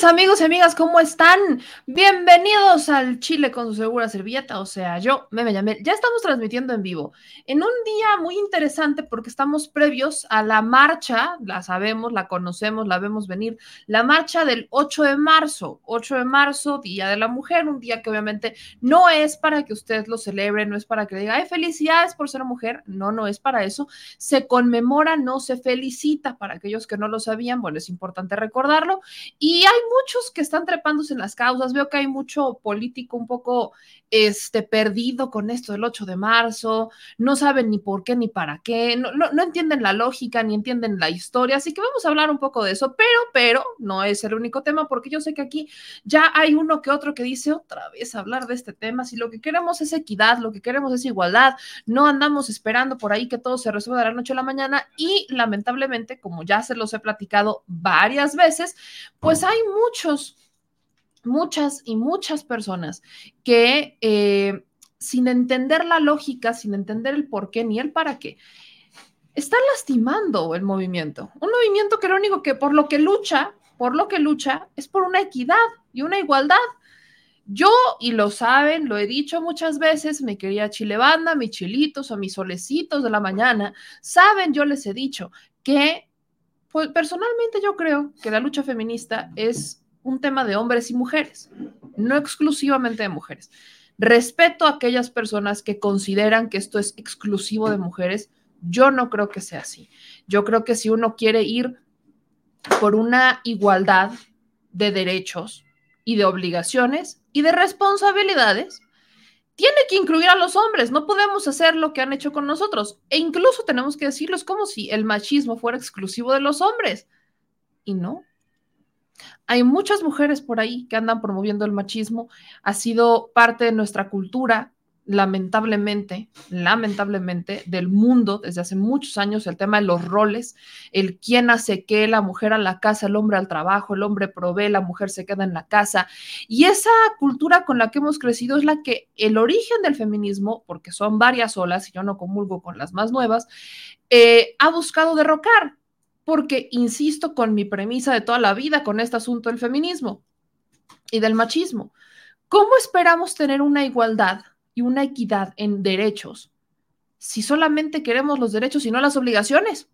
Amigos y amigas, ¿cómo están? Bienvenidos al Chile con su segura servilleta, o sea, yo me, me llamé. Ya estamos transmitiendo en vivo en un día muy interesante porque estamos previos a la marcha, la sabemos, la conocemos, la vemos venir, la marcha del 8 de marzo, 8 de marzo, Día de la Mujer, un día que obviamente no es para que usted lo celebre, no es para que le diga, ay, felicidades por ser mujer, no, no es para eso, se conmemora, no se felicita, para aquellos que no lo sabían, bueno, es importante recordarlo, y hay muchos que están trepándose en las causas. Veo que hay mucho político un poco este, perdido con esto del 8 de marzo. No saben ni por qué ni para qué. No, no, entienden la lógica ni entienden la historia. Así que vamos a hablar un poco de eso. Pero, pero no es el único tema porque yo sé que aquí ya hay uno que otro que dice otra vez hablar de este tema. Si lo que queremos es equidad, lo que queremos es igualdad, no andamos esperando por ahí que todo se resuelva de la noche a la mañana. Y lamentablemente, como ya se los he platicado varias veces, pues hay muchos, muchas y muchas personas que eh, sin entender la lógica, sin entender el por qué ni el para qué, están lastimando el movimiento. Un movimiento que lo único que por lo que lucha, por lo que lucha, es por una equidad y una igualdad. Yo, y lo saben, lo he dicho muchas veces, mi querida chilebanda, mis chilitos o mis solecitos de la mañana, saben, yo les he dicho que pues, personalmente yo creo que la lucha feminista es un tema de hombres y mujeres, no exclusivamente de mujeres. Respeto a aquellas personas que consideran que esto es exclusivo de mujeres. Yo no creo que sea así. Yo creo que si uno quiere ir por una igualdad de derechos y de obligaciones y de responsabilidades, tiene que incluir a los hombres. No podemos hacer lo que han hecho con nosotros. E incluso tenemos que decirlo, es como si el machismo fuera exclusivo de los hombres. Y no. Hay muchas mujeres por ahí que andan promoviendo el machismo. Ha sido parte de nuestra cultura, lamentablemente, lamentablemente, del mundo desde hace muchos años, el tema de los roles, el quién hace qué, la mujer a la casa, el hombre al trabajo, el hombre provee, la mujer se queda en la casa. Y esa cultura con la que hemos crecido es la que el origen del feminismo, porque son varias olas, y yo no comulgo con las más nuevas, eh, ha buscado derrocar, porque insisto con mi premisa de toda la vida con este asunto del feminismo y del machismo. ¿Cómo esperamos tener una igualdad? y una equidad en derechos si solamente queremos los derechos y no las obligaciones,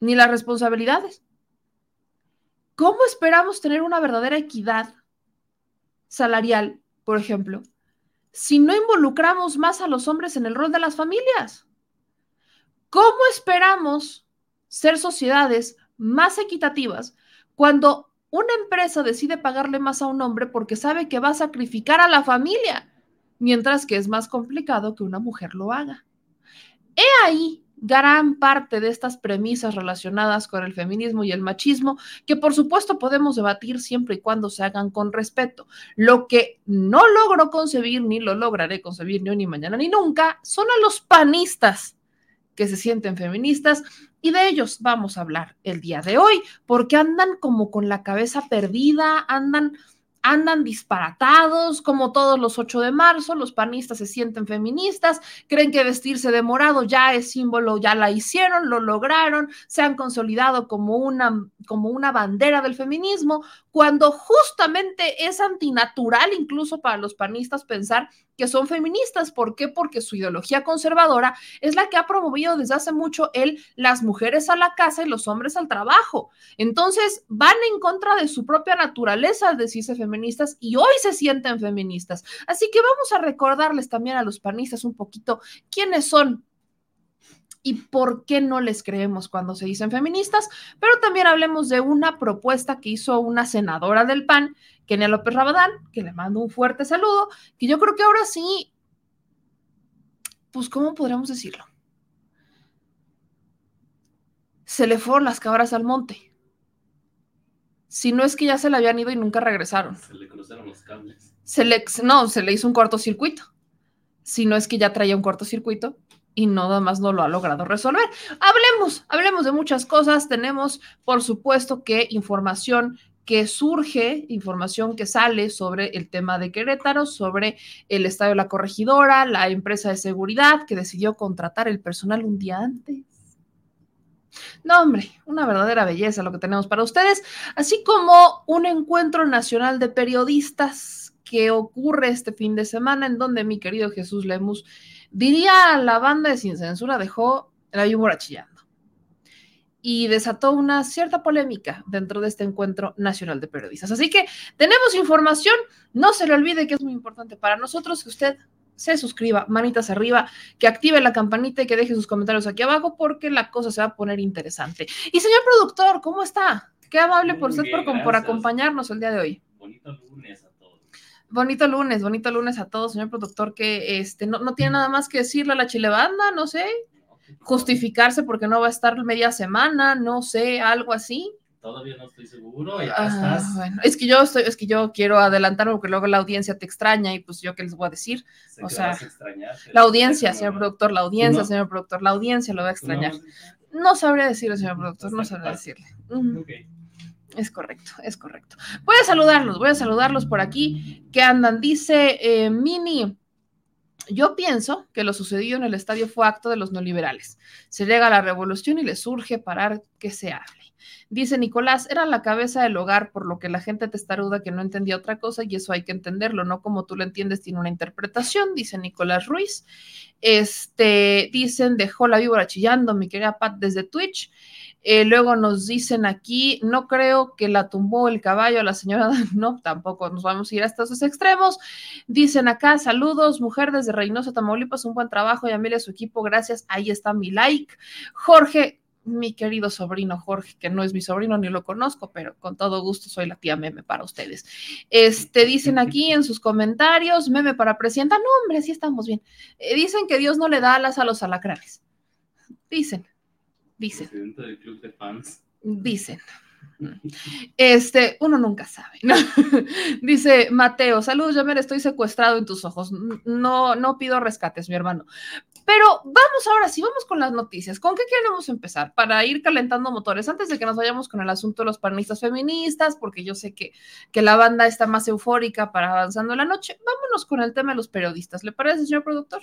ni las responsabilidades? ¿Cómo esperamos tener una verdadera equidad salarial, por ejemplo, si no involucramos más a los hombres en el rol de las familias? ¿Cómo esperamos ser sociedades más equitativas cuando una empresa decide pagarle más a un hombre porque sabe que va a sacrificar a la familia? mientras que es más complicado que una mujer lo haga. He ahí gran parte de estas premisas relacionadas con el feminismo y el machismo, que por supuesto podemos debatir siempre y cuando se hagan con respeto. Lo que no logro concebir, ni lo lograré concebir ni hoy, ni mañana, ni nunca, son a los panistas que se sienten feministas y de ellos vamos a hablar el día de hoy, porque andan como con la cabeza perdida, andan andan disparatados, como todos los 8 de marzo, los panistas se sienten feministas, creen que vestirse de morado ya es símbolo, ya la hicieron, lo lograron, se han consolidado como una, como una bandera del feminismo, cuando justamente es antinatural incluso para los panistas pensar que son feministas. ¿Por qué? Porque su ideología conservadora es la que ha promovido desde hace mucho el las mujeres a la casa y los hombres al trabajo. Entonces van en contra de su propia naturaleza al decirse feministas y hoy se sienten feministas. Así que vamos a recordarles también a los panistas un poquito quiénes son y por qué no les creemos cuando se dicen feministas, pero también hablemos de una propuesta que hizo una senadora del PAN, Kenia López Rabadán, que le mando un fuerte saludo, que yo creo que ahora sí, pues, ¿cómo podríamos decirlo? Se le fueron las cabras al monte. Si no es que ya se le habían ido y nunca regresaron. Se le cruzaron los cables. Se le, no, se le hizo un cortocircuito. Si no es que ya traía un cortocircuito y nada más no lo ha logrado resolver. Hablemos, hablemos de muchas cosas. Tenemos, por supuesto, que información que surge, información que sale sobre el tema de Querétaro, sobre el estadio de la corregidora, la empresa de seguridad que decidió contratar el personal un día antes. No, hombre, una verdadera belleza lo que tenemos para ustedes, así como un encuentro nacional de periodistas que ocurre este fin de semana en donde mi querido Jesús Lemus Diría la banda de Sin Censura dejó la víbora chillando y desató una cierta polémica dentro de este encuentro nacional de periodistas. Así que tenemos información, no se le olvide que es muy importante para nosotros que usted se suscriba, manitas arriba, que active la campanita y que deje sus comentarios aquí abajo porque la cosa se va a poner interesante. Y señor productor, ¿cómo está? Qué amable por usted por, por, acompañarnos el día de hoy. Bonito lunes Bonito lunes, bonito lunes a todos, señor productor, que este, no, no tiene nada más que decirle a la chilebanda, no sé, justificarse porque no va a estar media semana, no sé, algo así. Todavía no estoy seguro, ya ah, estás. Bueno, es que yo estoy, es que yo quiero adelantarme porque luego la audiencia te extraña y pues yo qué les voy a decir. o sea, la audiencia, señor productor, la audiencia, señor productor, la audiencia lo va a extrañar. No sabría decirle, señor productor, no sabría decirle. Es correcto, es correcto. Voy a saludarlos, voy a saludarlos por aquí que andan. Dice eh, Mini, yo pienso que lo sucedido en el estadio fue acto de los neoliberales. Se llega a la revolución y les surge parar que se hable. Dice Nicolás, era la cabeza del hogar, por lo que la gente testaruda que no entendía otra cosa y eso hay que entenderlo, no como tú lo entiendes, tiene una interpretación, dice Nicolás Ruiz. Este, dicen, dejó la víbora chillando, mi querida Pat, desde Twitch. Eh, luego nos dicen aquí, no creo que la tumbó el caballo a la señora, no, tampoco nos vamos a ir hasta esos extremos. Dicen acá, saludos, mujer desde Reynosa, Tamaulipas, un buen trabajo, y a su equipo, gracias, ahí está mi like. Jorge, mi querido sobrino Jorge, que no es mi sobrino ni lo conozco, pero con todo gusto soy la tía meme para ustedes. Este, dicen aquí en sus comentarios, meme para presidenta, no hombre, sí estamos bien. Eh, dicen que Dios no le da alas a los alacranes. Dicen, dicen. Del club de fans. Dicen. Este, uno nunca sabe, Dice Mateo, saludos, Yamer, estoy secuestrado en tus ojos. No, no pido rescates, mi hermano. Pero vamos ahora sí, vamos con las noticias. ¿Con qué queremos empezar? Para ir calentando motores, antes de que nos vayamos con el asunto de los panistas feministas, porque yo sé que, que la banda está más eufórica para avanzando la noche, vámonos con el tema de los periodistas. ¿Le parece, señor productor?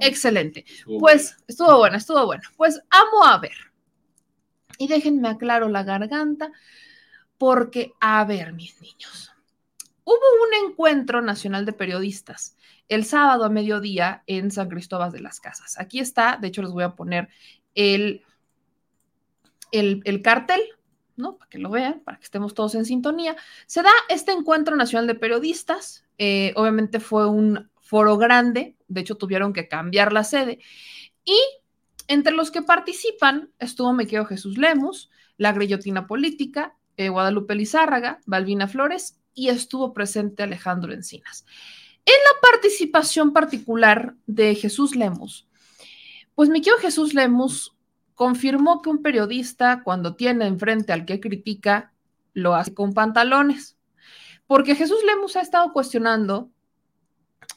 Excelente. pues estuvo bueno, estuvo bueno. Pues amo a ver. Y déjenme aclaro la garganta, porque, a ver, mis niños, hubo un encuentro nacional de periodistas el sábado a mediodía en San Cristóbal de las Casas. Aquí está, de hecho les voy a poner el, el, cartel, ¿no? Para que lo vean, para que estemos todos en sintonía. Se da este encuentro nacional de periodistas, eh, obviamente fue un foro grande, de hecho tuvieron que cambiar la sede, y entre los que participan estuvo Mequeo Jesús Lemus, la Grillotina Política, eh, Guadalupe Lizárraga, Balbina Flores, y estuvo presente Alejandro Encinas. En la participación particular de Jesús Lemus, pues mi querido Jesús Lemus confirmó que un periodista cuando tiene enfrente al que critica, lo hace con pantalones. Porque Jesús Lemus ha estado cuestionando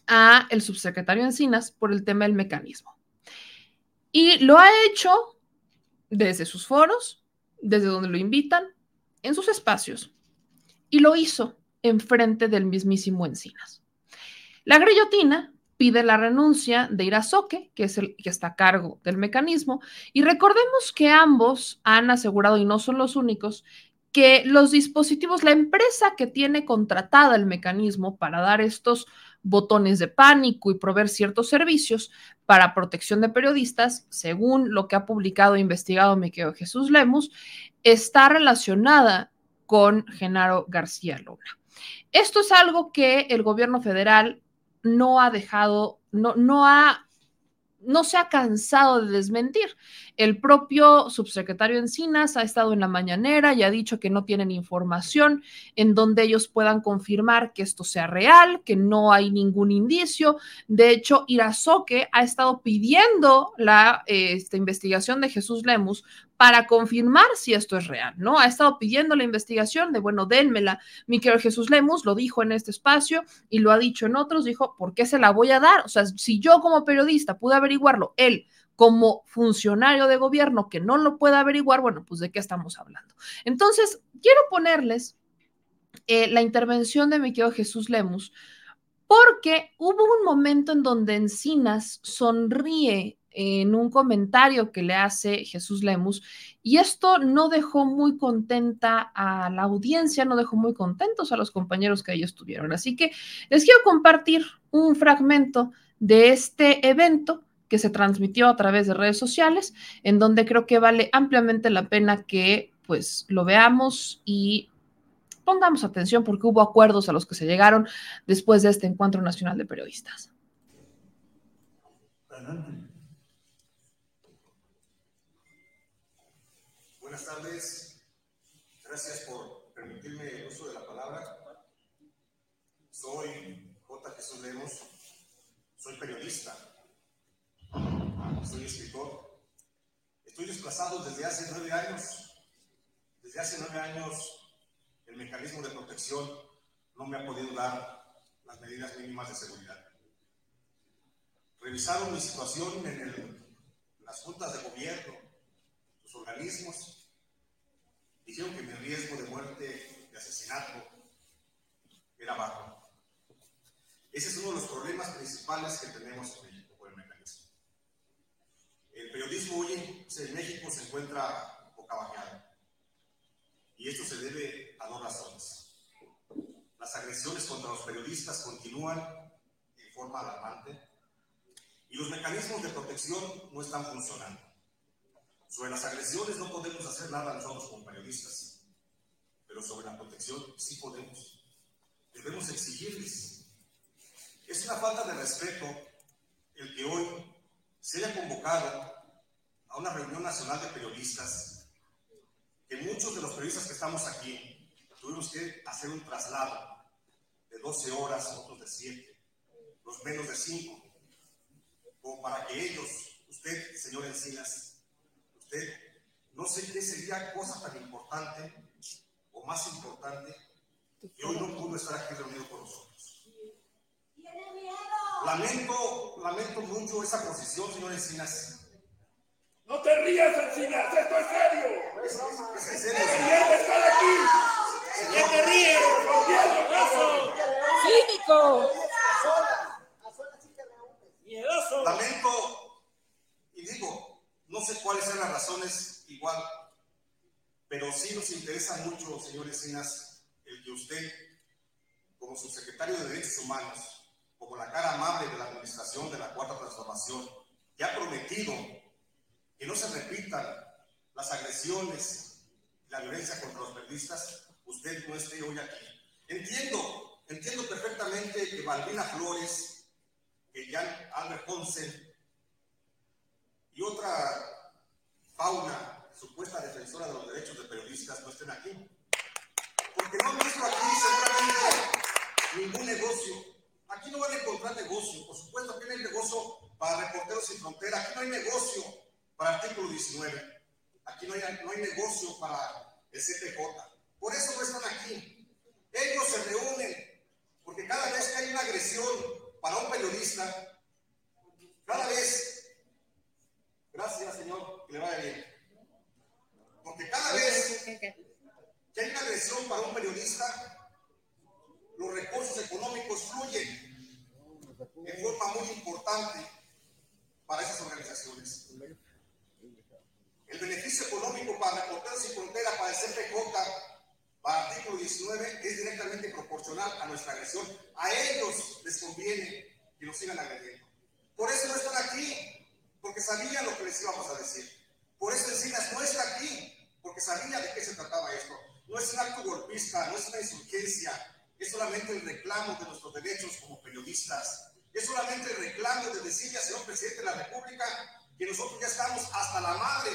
a el subsecretario Encinas por el tema del mecanismo. Y lo ha hecho desde sus foros, desde donde lo invitan, en sus espacios. Y lo hizo enfrente del mismísimo Encinas. La grillotina pide la renuncia de Irazoque, que es el que está a cargo del mecanismo, y recordemos que ambos han asegurado, y no son los únicos, que los dispositivos, la empresa que tiene contratada el mecanismo para dar estos botones de pánico y proveer ciertos servicios para protección de periodistas, según lo que ha publicado e investigado Miquel Jesús Lemus, está relacionada con Genaro García Luna. Esto es algo que el gobierno federal no ha dejado, no, no ha, no se ha cansado de desmentir. El propio subsecretario Encinas ha estado en la mañanera y ha dicho que no tienen información en donde ellos puedan confirmar que esto sea real, que no hay ningún indicio. De hecho, Irazoque ha estado pidiendo la esta investigación de Jesús Lemus para confirmar si esto es real, ¿no? Ha estado pidiendo la investigación de, bueno, dénmela. Miquel Jesús Lemus lo dijo en este espacio y lo ha dicho en otros, dijo, ¿por qué se la voy a dar? O sea, si yo como periodista pude averiguarlo, él como funcionario de gobierno que no lo pueda averiguar, bueno, pues de qué estamos hablando. Entonces, quiero ponerles eh, la intervención de mi querido Jesús Lemus, porque hubo un momento en donde Encinas sonríe en un comentario que le hace Jesús Lemus y esto no dejó muy contenta a la audiencia, no dejó muy contentos a los compañeros que ellos tuvieron. Así que les quiero compartir un fragmento de este evento que se transmitió a través de redes sociales, en donde creo que vale ampliamente la pena que pues lo veamos y pongamos atención porque hubo acuerdos a los que se llegaron después de este encuentro nacional de periodistas. Buenas tardes, gracias por permitirme el uso de la palabra. Soy J. Jesús Lemos, soy periodista soy escritor. Estoy desplazado desde hace nueve años. Desde hace nueve años el mecanismo de protección no me ha podido dar las medidas mínimas de seguridad. Revisaron mi situación en, las juntas de gobierno, los organismos, dijeron que mi riesgo de muerte, de asesinato, era bajo. Ese es uno de los problemas principales que tenemos en México el periodismo hoy en México se encuentra boca bajeada. Y esto se debe a dos razones. Las agresiones contra los periodistas continúan en forma alarmante y los mecanismos de protección no están funcionando. Sobre las agresiones no podemos hacer nada nosotros como periodistas, pero sobre la protección sí podemos. Debemos exigirles. Es una falta de respeto el que hoy se haya convocado a una reunión nacional de periodistas, que muchos de los periodistas que estamos aquí tuvimos que hacer un traslado de 12 horas, otros de 7, los menos de 5, como para que ellos, usted, señor Encinas, usted, no sé qué sería cosa tan importante o más importante que hoy no pudo estar aquí reunido con nosotros. Lamento, lamento mucho esa posición, señor Encinas. No te rías, Encinas, esto es serio. Es, es serio, ¡Es señor. miedo estar aquí! ¿Qué te ríes? ¡Con miedo, eso! ¡Cínico! ¡Miedoso! Lamento no sé cuáles sean las razones igual, pero sí nos interesa mucho, señor Encinas, el que usted, como subsecretario de Derechos Humanos, como la cara amable de la administración de la Cuarta Transformación, que ha prometido que no se repitan las agresiones y la violencia contra los periodistas, usted no esté hoy aquí. Entiendo, entiendo perfectamente que Balbina Flores, que Jan Albert Ponce y otra fauna supuesta defensora de los derechos no estén aquí. Porque no visto aquí seguramente ningún negocio. Aquí no van a encontrar negocio. Por supuesto que no hay negocio para Reporteros Sin Frontera. Aquí no hay negocio para Artículo 19. Aquí no hay, no hay negocio para el CPJ. Por eso no están aquí. Ellos se reúnen porque cada vez que hay una agresión para un periodista, cada vez, gracias Señor, que le vaya bien, porque cada vez que hay una agresión para un periodista, los recursos económicos fluyen en forma muy importante para esas organizaciones. El beneficio económico para Reporteros Sin Frontera, para el CPJ, para artículo 19, es directamente proporcional a nuestra agresión. A ellos les conviene que nos sigan agrediendo. Por eso no están aquí, porque sabían lo que les íbamos a decir. Por eso Encinas no está aquí, porque sabía de qué se trataba esto. No es un acto golpista, no es una insurgencia, es solamente el reclamo de nuestros derechos como periodistas. Es solamente el reclamo de decirle al señor presidente de la República que nosotros ya estamos hasta la madre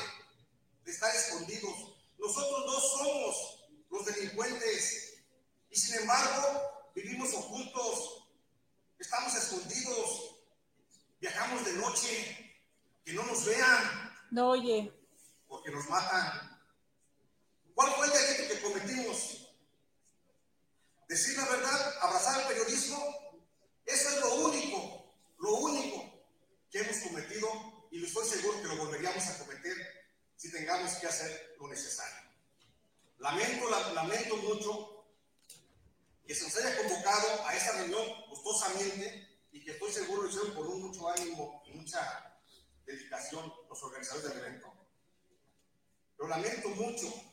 de estar escondidos. Nosotros no somos los delincuentes y sin embargo vivimos ocultos, estamos escondidos, viajamos de noche, que no nos vean No oye. porque nos matan. ¿Cuál fue el delito que cometimos? Decir la verdad, abrazar el periodismo, eso es lo único, lo único que hemos cometido y estoy seguro que lo volveríamos a cometer si tengamos que hacer lo necesario. Lamento, la- lamento mucho que se nos haya convocado a esta reunión gustosamente y que estoy seguro lo hicieron con un mucho ánimo y mucha dedicación los organizadores del evento. Pero lamento mucho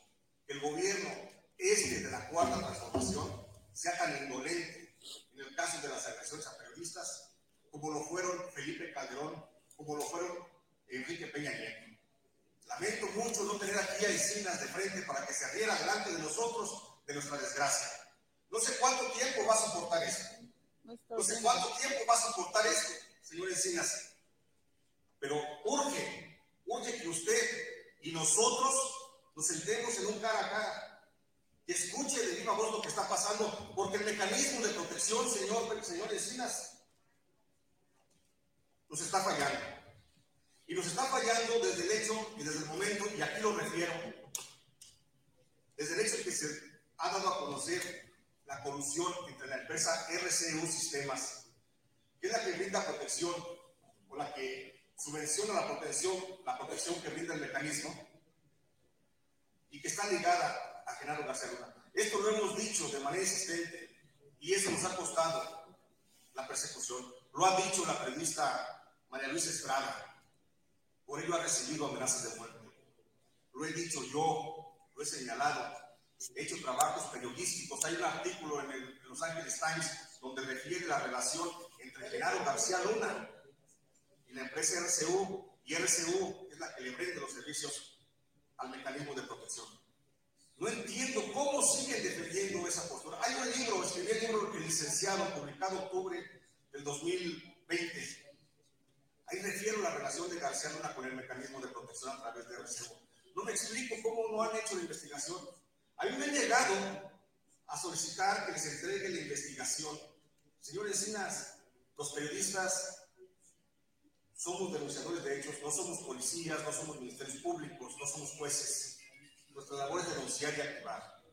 que el gobierno este de la cuarta transformación sea tan indolente en el caso de las agresiones a periodistas como lo fueron Felipe Calderón, como lo fueron Enrique Peña Nieto. Lamento mucho no tener aquí a Encinas de frente para que se riera delante de nosotros de nuestra desgracia. No sé cuánto tiempo va a soportar esto. No sé cuánto tiempo va a soportar esto, señor Encinas. Pero urge, urge que usted y nosotros nos sentemos en un cara a. Que escuche de viva voz lo que está pasando, porque el mecanismo de protección, señor, señor Encinas, nos está fallando. Y nos está fallando desde el hecho y desde el momento, y aquí lo refiero, desde el hecho que se ha dado a conocer la colusión entre la empresa RCU Sistemas, que es la que brinda protección o la que subvenciona la protección, la protección que brinda el mecanismo y que está ligada a Genaro García Luna. Esto lo hemos dicho de manera insistente y eso nos ha costado la persecución. Lo ha dicho la periodista María Luisa Estrada. Por ello ha recibido amenazas de muerte. Lo he dicho yo, lo he señalado he hecho trabajos periodísticos. Hay un artículo en, el, Los Angeles Times donde refiere la relación entre Gerardo García Luna y la empresa RCU, y RCU es la que le vende los servicios al mecanismo de protección. No entiendo cómo siguen defendiendo esa postura. Hay un libro, escribí el libro el licenciado, publicado en octubre del 2020. Ahí refiero la relación de García Luna con el mecanismo de protección a través de RCU. No me explico cómo no han hecho la investigación. A mí me han llegado a solicitar que les entregue la investigación. Señores Encinas, los periodistas somos denunciadores de hechos, no somos policías, no somos ministerios públicos, no somos jueces. Nuestra labor es denunciar y activar.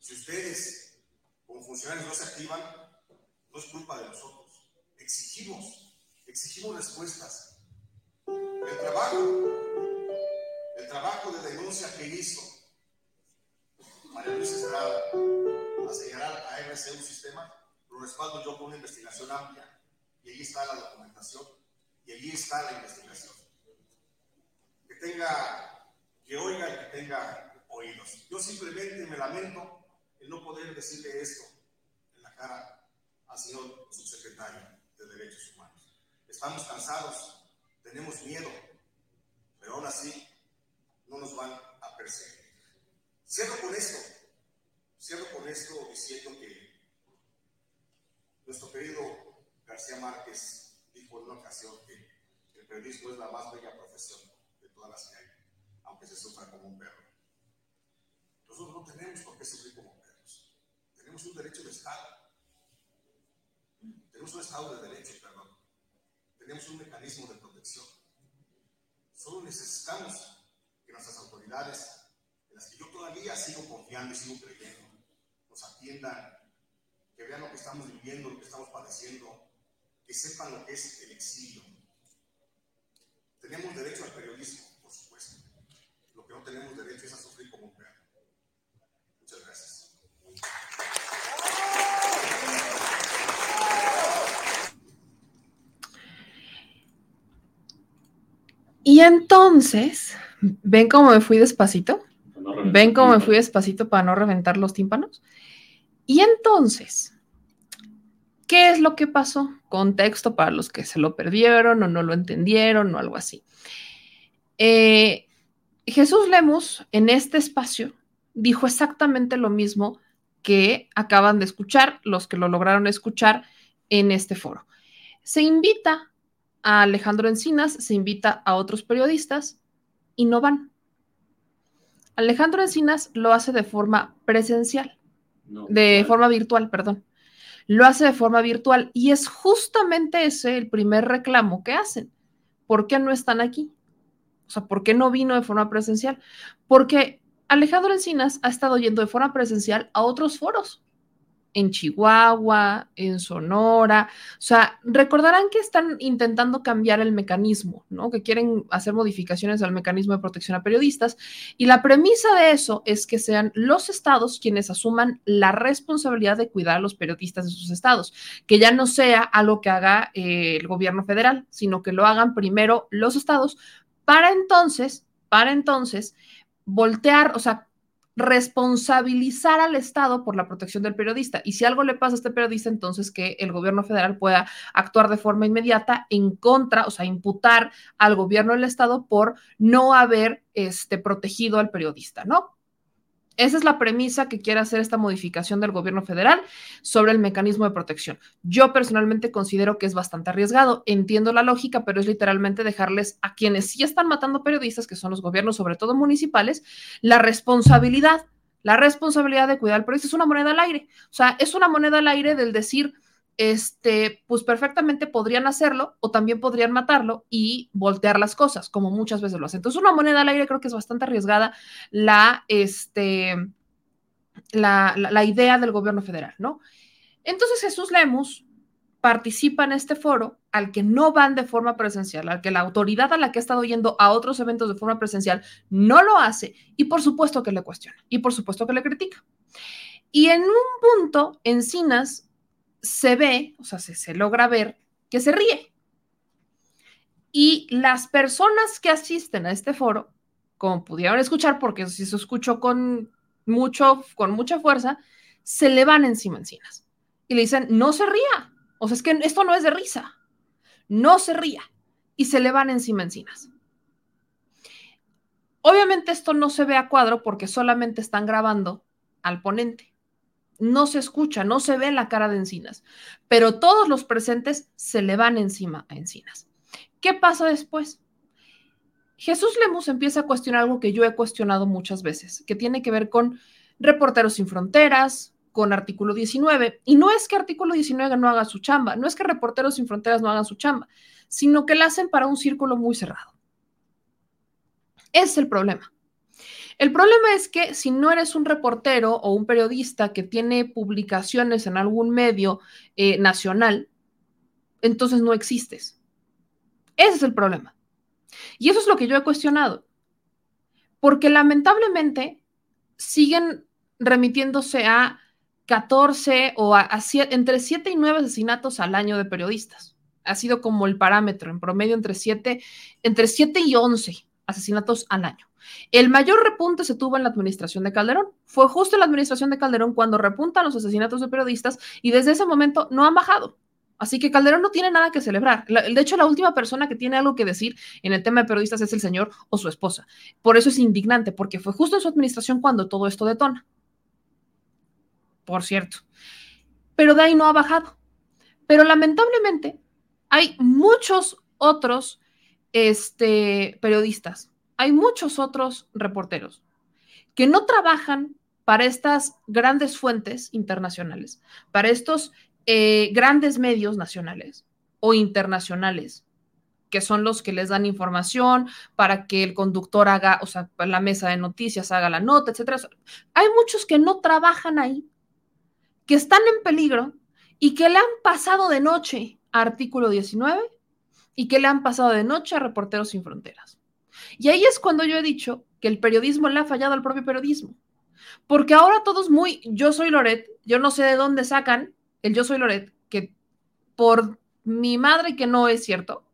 Si ustedes, como funcionarios, no se activan, no es culpa de nosotros. Exigimos, exigimos respuestas. El trabajo, el trabajo de denuncia que hizo María Luisa Estrada a señalar a RC sistema, lo respaldo yo con una investigación amplia. Y ahí está la documentación y allí está la investigación. Que tenga, que oiga y que tenga oídos. Yo simplemente me lamento el no poder decirle esto en la cara al señor subsecretario de Derechos Humanos. Estamos cansados, tenemos miedo, pero aún así no nos van a perseguir. Cierro con esto, cierro con esto diciendo que nuestro querido García Márquez dijo en una ocasión que el periodismo es la más bella profesión de todas las que hay, aunque se sufra como un perro. Nosotros no tenemos por qué sufrir como perros. Tenemos un derecho de Estado. Tenemos un Estado de derecho, perdón. Tenemos un mecanismo de protección. Solo necesitamos que nuestras autoridades, en las que yo todavía sigo confiando y sigo creyendo, nos atiendan, que vean lo que estamos viviendo, lo que estamos padeciendo, que sepan lo que es el exilio. Tenemos derecho al periodismo, por supuesto. Lo que no tenemos derecho es a sufrir como un perro. Muchas gracias. Y entonces, ¿ven cómo me fui despacito? ¿Ven cómo me fui despacito para no reventar los tímpanos? Y entonces, ¿Qué es lo que pasó? Contexto para los que se lo perdieron o no lo entendieron o algo así. Eh, Jesús Lemus en este espacio dijo exactamente lo mismo que acaban de escuchar los que lo lograron escuchar en este foro. Se invita a Alejandro Encinas, se invita a otros periodistas y no van. Alejandro Encinas lo hace de forma presencial, de forma virtual, perdón lo hace de forma virtual y es justamente ese el primer reclamo que hacen. ¿Por qué no están aquí? O sea, ¿por qué no vino de forma presencial? Porque Alejandro Encinas ha estado yendo de forma presencial a otros foros en Chihuahua, en Sonora. O sea, recordarán que están intentando cambiar el mecanismo, ¿no? Que quieren hacer modificaciones al mecanismo de protección a periodistas. Y la premisa de eso es que sean los estados quienes asuman la responsabilidad de cuidar a los periodistas de sus estados, que ya no sea algo que haga eh, el gobierno federal, sino que lo hagan primero los estados para entonces, para entonces voltear, o sea, responsabilizar al Estado por la protección del periodista. Y si algo le pasa a este periodista, entonces que el gobierno federal pueda actuar de forma inmediata en contra, o sea, imputar al gobierno del Estado por no haber este, protegido al periodista, ¿no? Esa es la premisa que quiere hacer esta modificación del gobierno federal sobre el mecanismo de protección. Yo personalmente considero que es bastante arriesgado. Entiendo la lógica, pero es literalmente dejarles a quienes sí están matando periodistas, que son los gobiernos, sobre todo municipales, la responsabilidad. La responsabilidad de cuidar al periodista es una moneda al aire. O sea, es una moneda al aire del decir, este, pues perfectamente podrían hacerlo o también podrían matarlo y voltear las cosas, como muchas veces lo hacen. Entonces, una moneda al aire creo que es bastante arriesgada la, este, la, la, idea del gobierno federal, ¿no? Entonces, Jesús Lemus participa en este foro al que no van de forma presencial, al que la autoridad a la que ha estado yendo a otros eventos de forma presencial no lo hace y por supuesto que le cuestiona y por supuesto que le critica. Y en un punto, Encinas se ve, o sea, se, logra ver que se ríe. Y las personas que asisten a este foro, como pudieron escuchar, porque si se escuchó con mucho, con mucha fuerza, se le van encima Encinas. Y le dicen, no se ría. O sea, es que esto no es de risa. No se ría. Y se le van encima Encinas. Obviamente esto no se ve a cuadro porque solamente están grabando al ponente. No se escucha, no se ve la cara de Encinas, pero todos los presentes se le van encima a Encinas. ¿Qué pasa después? Jesús Lemus empieza a cuestionar algo que yo he cuestionado muchas veces, que tiene que ver con Reporteros sin Fronteras, con artículo 19. Y no es que artículo 19 no haga su chamba, no es que Reporteros sin Fronteras no hagan su chamba, sino que la hacen para un círculo muy cerrado. Es el problema. El problema es que si no eres un reportero o un periodista que tiene publicaciones en algún medio eh, nacional, entonces no existes. Ese es el problema. Y eso es lo que yo he cuestionado. Porque lamentablemente siguen remitiéndose a 14 o a, entre 7 y 9 asesinatos al año de periodistas. Ha sido como el parámetro, en promedio entre 7, entre 7 y 11 asesinatos al año. El mayor repunte se tuvo en la administración de Calderón. Fue justo en la administración de Calderón cuando repuntan los asesinatos de periodistas y desde ese momento no han bajado. Así que Calderón no tiene nada que celebrar. De hecho, la última persona que tiene algo que decir en el tema de periodistas es el señor o su esposa. Por eso es indignante, porque fue justo en su administración cuando todo esto detona. Por cierto. Pero de ahí no ha bajado. Pero lamentablemente hay muchos otros este, periodistas, hay muchos otros reporteros que no trabajan para estas grandes fuentes internacionales, para estos eh, grandes medios nacionales o internacionales, que son los que les dan información para que el conductor haga, o sea, la mesa de noticias haga la nota, etcétera. Hay muchos que no trabajan ahí, que están en peligro y que le han pasado de noche a artículo 19 y que le han pasado de noche a Reporteros sin Fronteras. Y ahí es cuando yo he dicho que el periodismo le ha fallado al propio periodismo. Porque ahora todos muy, yo soy Loret, yo no sé de dónde sacan el yo soy Loret, que por mi madre que no es cierto,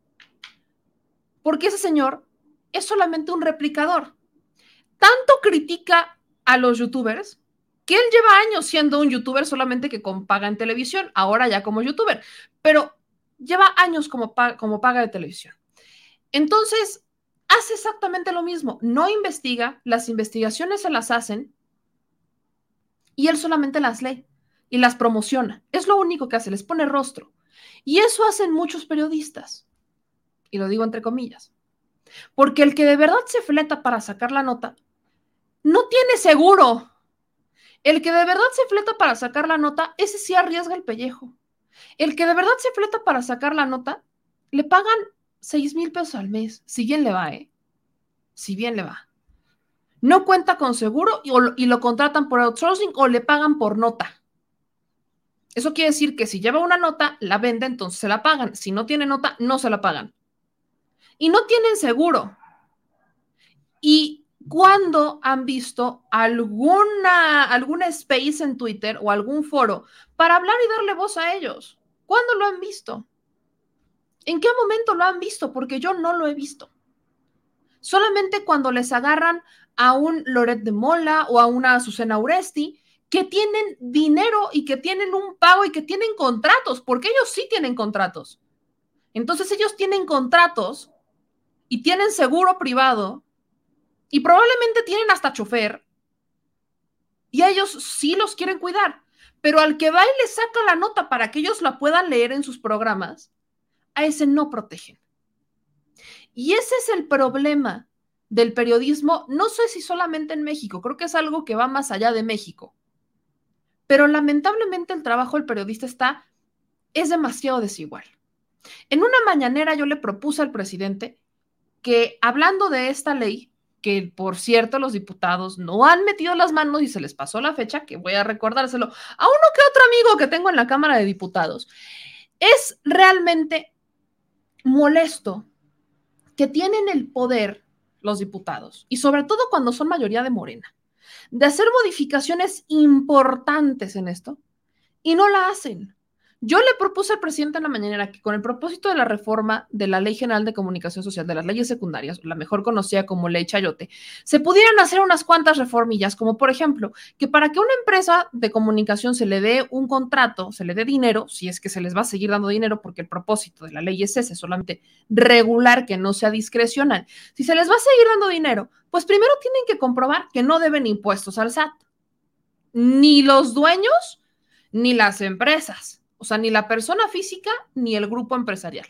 porque ese señor es solamente un replicador. Tanto critica a los youtubers que él lleva años siendo un youtuber solamente que con paga en televisión, ahora ya como youtuber, pero lleva años como, como paga de televisión. Entonces, hace exactamente lo mismo, no investiga, las investigaciones se las hacen y él solamente las lee y las promociona. Es lo único que hace, les pone rostro. Y eso hacen muchos periodistas. Y lo digo entre comillas. Porque el que de verdad se fleta para sacar la nota, no tiene seguro. El que de verdad se fleta para sacar la nota, ese sí arriesga el pellejo. El que de verdad se fleta para sacar la nota, le pagan 6 mil pesos al mes. Si bien le va, ¿eh? Si bien le va. No cuenta con seguro y, y lo contratan por outsourcing o le pagan por nota. Eso quiere decir que si lleva una nota, la vende, entonces se la pagan. Si no tiene nota, no se la pagan. Y no tienen seguro. ¿Y cuándo han visto alguna, space en Twitter o algún foro para hablar y darle voz a ellos? ¿Cuándo lo han visto? ¿En qué momento lo han visto? Porque yo no lo he visto. Solamente cuando les agarran a un Loret de Mola o a una Azucena Uresti que tienen dinero y que tienen un pago y que tienen contratos, porque ellos sí tienen contratos. Entonces ellos tienen contratos y tienen seguro privado y probablemente tienen hasta chofer y ellos sí los quieren cuidar, pero al que va y le saca la nota para que ellos la puedan leer en sus programas, a ese no protegen. Y ese es el problema del periodismo, no sé si solamente en México, creo que es algo que va más allá de México. Pero lamentablemente el trabajo del periodista está, es demasiado desigual. En una mañanera yo le propuse al presidente que hablando de esta ley, que por cierto los diputados no han metido las manos y se les pasó la fecha, que voy a recordárselo a uno que otro amigo que tengo en la Cámara de Diputados, es realmente molesto que tienen el poder los diputados y sobre todo cuando son mayoría de Morena de hacer modificaciones importantes en esto y no la hacen. Yo le propuse al presidente en la mañanera que con el propósito de la reforma de la Ley General de Comunicación Social, de las leyes secundarias, la mejor conocida como Ley Chayote, se pudieran hacer unas cuantas reformillas, como por ejemplo, que para que una empresa de comunicación se le dé un contrato, se le dé dinero, si es que se les va a seguir dando dinero, porque el propósito de la ley es ese, solamente regular, que no sea discrecional. Si se les va a seguir dando dinero, pues primero tienen que comprobar que no deben impuestos al SAT, ni los dueños, ni las empresas o sea, ni la persona física ni el grupo empresarial.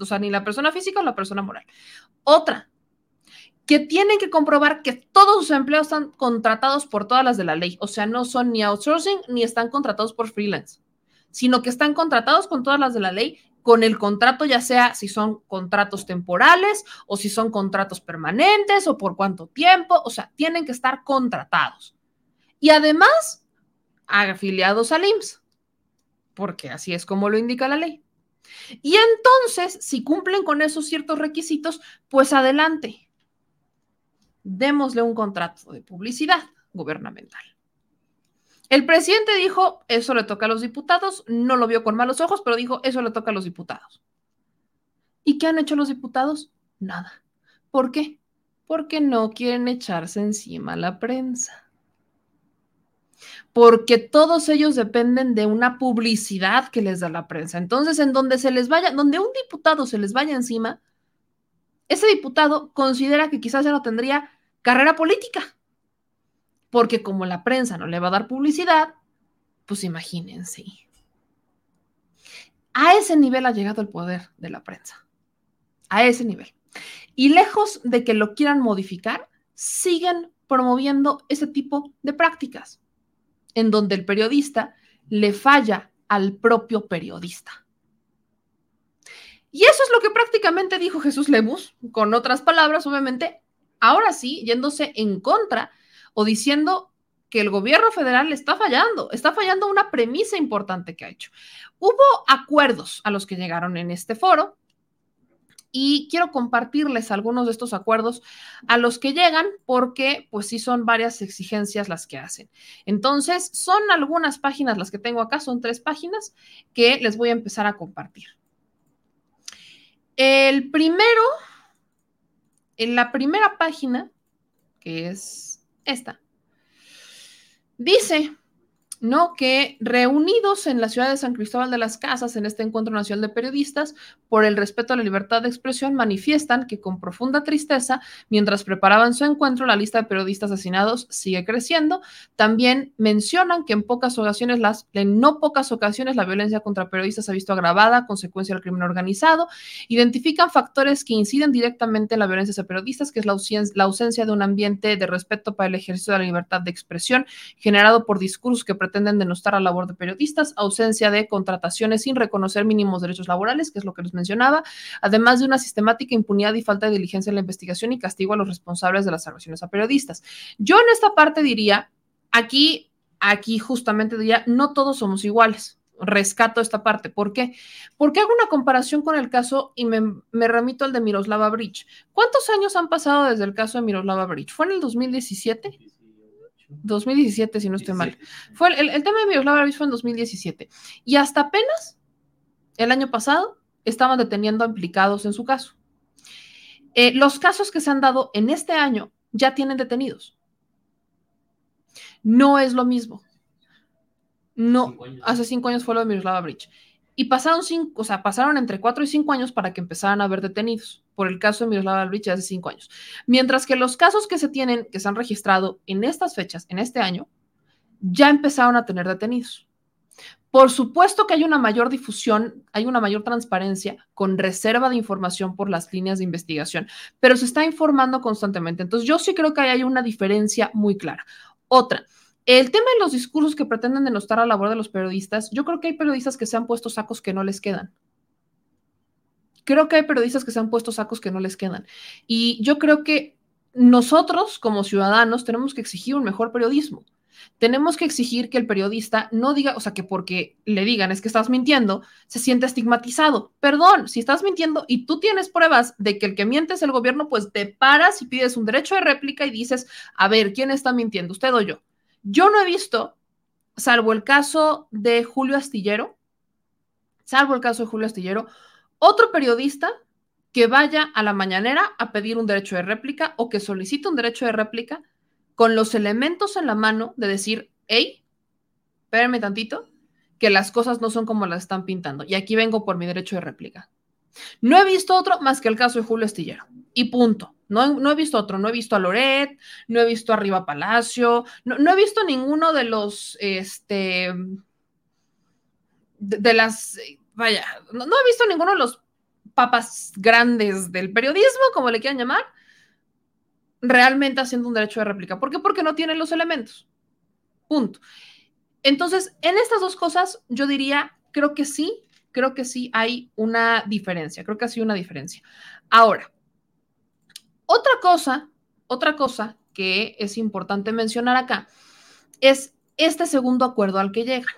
O sea, ni la persona física o la persona moral. Otra, que tienen que comprobar que todos sus empleos están contratados por todas las de la ley. O sea, no son ni outsourcing ni están contratados por freelance, sino que están contratados con todas las de la ley con el contrato, ya sea si son contratos temporales o si son contratos permanentes o por cuánto tiempo, o sea, tienen que estar contratados. Y además, afiliados al IMSS porque así es como lo indica la ley. Y entonces, si cumplen con esos ciertos requisitos, pues adelante. Démosle un contrato de publicidad gubernamental. El presidente dijo, eso le toca a los diputados, no lo vio con malos ojos, pero dijo, eso le toca a los diputados. ¿Y qué han hecho los diputados? Nada. ¿Por qué? Porque no quieren echarse encima la prensa porque todos ellos dependen de una publicidad que les da la prensa. Entonces, en donde se les vaya, donde un diputado se les vaya encima, ese diputado considera que quizás ya no tendría carrera política, porque como la prensa no le va a dar publicidad, pues imagínense. A ese nivel ha llegado el poder de la prensa. A ese nivel. Y lejos de que lo quieran modificar, siguen promoviendo ese tipo de prácticas en donde el periodista le falla al propio periodista. Y eso es lo que prácticamente dijo Jesús Lemus, con otras palabras, obviamente, ahora sí, yéndose en contra o diciendo que el gobierno federal está fallando, está fallando una premisa importante que ha hecho. Hubo acuerdos a los que llegaron en este foro, y quiero compartirles algunos de estos acuerdos a los que llegan porque pues sí son varias exigencias las que hacen. Entonces, son algunas páginas las que tengo acá, son tres páginas que les voy a empezar a compartir. El primero, en la primera página, que es esta, dice ¿no? Que reunidos en la ciudad de San Cristóbal de las Casas, en este encuentro nacional de periodistas, por el respeto a la libertad de expresión, manifiestan que con profunda tristeza, mientras preparaban su encuentro, la lista de periodistas asesinados sigue creciendo. También mencionan que en pocas ocasiones, las, en no pocas ocasiones, la violencia contra periodistas se ha visto agravada consecuencia del crimen organizado. Identifican factores que inciden directamente en la violencia hacia periodistas, que es la ausencia, la ausencia de un ambiente de respeto para el ejercicio de la libertad de expresión generado por discursos que pretenden denostar la labor de periodistas, ausencia de contrataciones sin reconocer mínimos derechos laborales, que es lo que les mencionaba, además de una sistemática impunidad y falta de diligencia en la investigación y castigo a los responsables de las agresiones a periodistas. Yo en esta parte diría, aquí, aquí justamente diría, no todos somos iguales rescato esta parte. ¿Por qué? Porque hago una comparación con el caso y me, me, remito al de Miroslava Bridge. ¿Cuántos años han pasado desde el caso de Miroslava Bridge? ¿Fue en el 2017? 2017, si no estoy mal. Fue el, el tema de Miroslava fue en 2017. Y hasta apenas el año pasado estaban deteniendo a implicados en su caso. Eh, los casos que se han dado en este año ya tienen detenidos. No es lo mismo. No, hace cinco años fue lo de Miroslava Bridge. Y pasaron cinco, o sea, pasaron entre cuatro y cinco años para que empezaran a haber detenidos por el caso de Miroslava Bridge hace cinco años. Mientras que los casos que se tienen, que se han registrado en estas fechas, en este año, ya empezaron a tener detenidos. Por supuesto que hay una mayor difusión, hay una mayor transparencia con reserva de información por las líneas de investigación, pero se está informando constantemente. Entonces, yo sí creo que hay una diferencia muy clara. Otra, el tema de los discursos que pretenden denostar la labor de los periodistas, yo creo que hay periodistas que se han puesto sacos que no les quedan. Creo que hay periodistas que se han puesto sacos que no les quedan. Y yo creo que nosotros como ciudadanos tenemos que exigir un mejor periodismo. Tenemos que exigir que el periodista no diga, o sea, que porque le digan es que estás mintiendo, se siente estigmatizado. Perdón, si estás mintiendo y tú tienes pruebas de que el que miente es el gobierno, pues te paras y pides un derecho de réplica y dices, a ver, ¿quién está mintiendo? ¿Usted o yo? Yo no he visto, salvo el caso de Julio Astillero, salvo el caso de Julio Astillero, otro periodista que vaya a la mañanera a pedir un derecho de réplica o que solicite un derecho de réplica con los elementos en la mano de decir, hey, espérenme tantito, que las cosas no son como las están pintando. Y aquí vengo por mi derecho de réplica. No he visto otro más que el caso de Julio Estillero. Y punto. No, no he visto otro. No he visto a Loret, no he visto a Riva Palacio, no, no he visto ninguno de los, este, de, las, vaya, no, no he visto ninguno de los papas grandes del periodismo, como le quieran llamar, realmente haciendo un derecho de réplica. ¿Por qué? Porque no tienen los elementos. Punto. Entonces, en estas dos cosas, yo diría, creo que sí, creo que sí hay una diferencia, creo que sí una diferencia. Ahora, otra cosa, otra cosa que es importante mencionar acá es este segundo acuerdo al que llegan.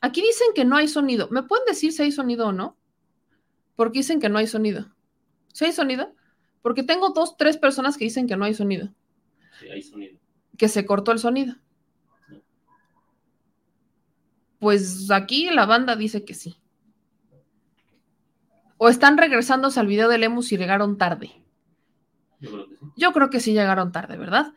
Aquí dicen que no hay sonido. ¿Me pueden decir si hay sonido o no? Porque dicen que no hay sonido. ¿Sí hay sonido? Porque tengo dos, tres personas que dicen que no hay sonido. Sí, hay sonido. Que se cortó el sonido. Pues aquí la banda dice que sí. O están regresándose al video de Lemus y llegaron tarde. Yo creo que sí. Llegaron tarde, ¿verdad?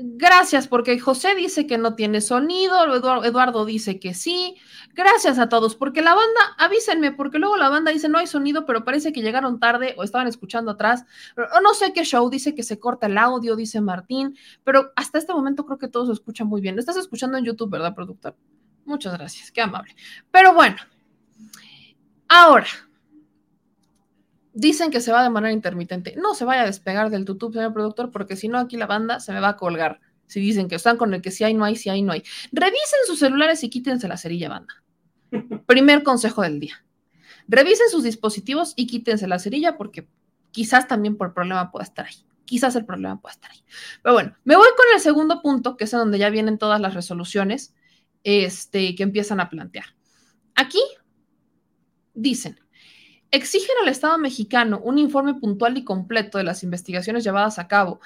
Gracias, porque José dice que no tiene sonido, Edu- Eduardo dice que sí. Gracias a todos, porque la banda, avísenme, porque luego la banda dice no hay sonido, pero parece que llegaron tarde o estaban escuchando atrás. No sé qué show, dice que se corta el audio, dice Martín, pero hasta este momento creo que todo se escucha muy bien. Lo estás escuchando en YouTube, ¿verdad, productor? Muchas gracias, qué amable. Pero bueno, ahora, dicen que se va de manera intermitente. No se vaya a despegar del YouTube, señor productor, porque si no, aquí la banda se me va a colgar. Si dicen que están con el que si hay, no hay, si hay, no hay. Revisen sus celulares y quítense la cerilla, banda. Primer consejo del día. Revisen sus dispositivos y quítense la cerilla porque quizás también por problema pueda estar ahí. Quizás el problema pueda estar ahí. Pero bueno, me voy con el segundo punto, que es donde ya vienen todas las resoluciones este, que empiezan a plantear. Aquí dicen, exigen al Estado mexicano un informe puntual y completo de las investigaciones llevadas a cabo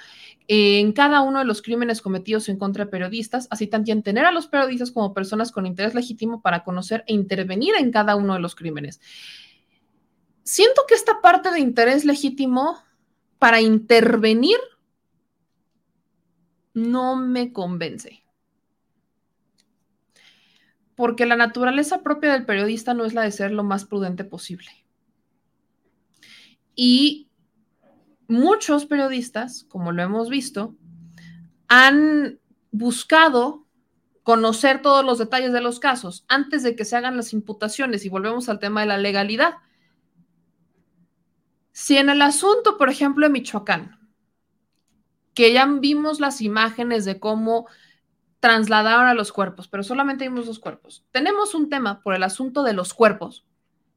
en cada uno de los crímenes cometidos en contra de periodistas, así también tener a los periodistas como personas con interés legítimo para conocer e intervenir en cada uno de los crímenes. Siento que esta parte de interés legítimo para intervenir no me convence. Porque la naturaleza propia del periodista no es la de ser lo más prudente posible. Y muchos periodistas, como lo hemos visto, han buscado conocer todos los detalles de los casos antes de que se hagan las imputaciones y volvemos al tema de la legalidad. Si en el asunto, por ejemplo, de Michoacán, que ya vimos las imágenes de cómo trasladaron a los cuerpos, pero solamente vimos dos cuerpos. Tenemos un tema por el asunto de los cuerpos,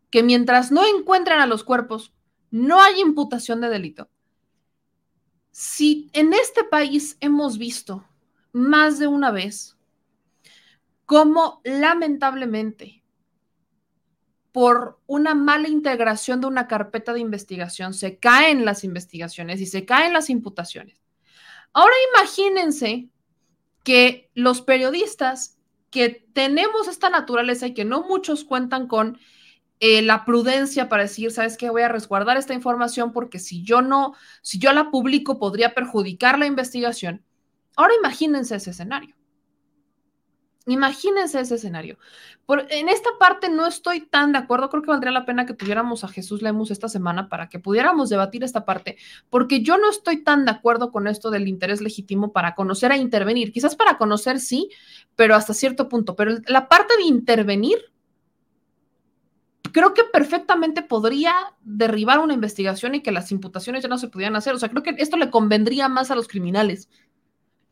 que mientras no encuentran a los cuerpos, no hay imputación de delito. Si en este país hemos visto más de una vez cómo lamentablemente por una mala integración de una carpeta de investigación se caen las investigaciones y se caen las imputaciones. Ahora imagínense que los periodistas que tenemos esta naturaleza y que no muchos cuentan con eh, la prudencia para decir, sabes qué, voy a resguardar esta información porque si yo no, si yo la publico podría perjudicar la investigación. Ahora imagínense ese escenario. Imagínense ese escenario. Por, en esta parte no estoy tan de acuerdo. Creo que valdría la pena que tuviéramos a Jesús Lemus esta semana para que pudiéramos debatir esta parte, porque yo no estoy tan de acuerdo con esto del interés legítimo para conocer e intervenir. Quizás para conocer sí, pero hasta cierto punto. Pero la parte de intervenir, creo que perfectamente podría derribar una investigación y que las imputaciones ya no se pudieran hacer. O sea, creo que esto le convendría más a los criminales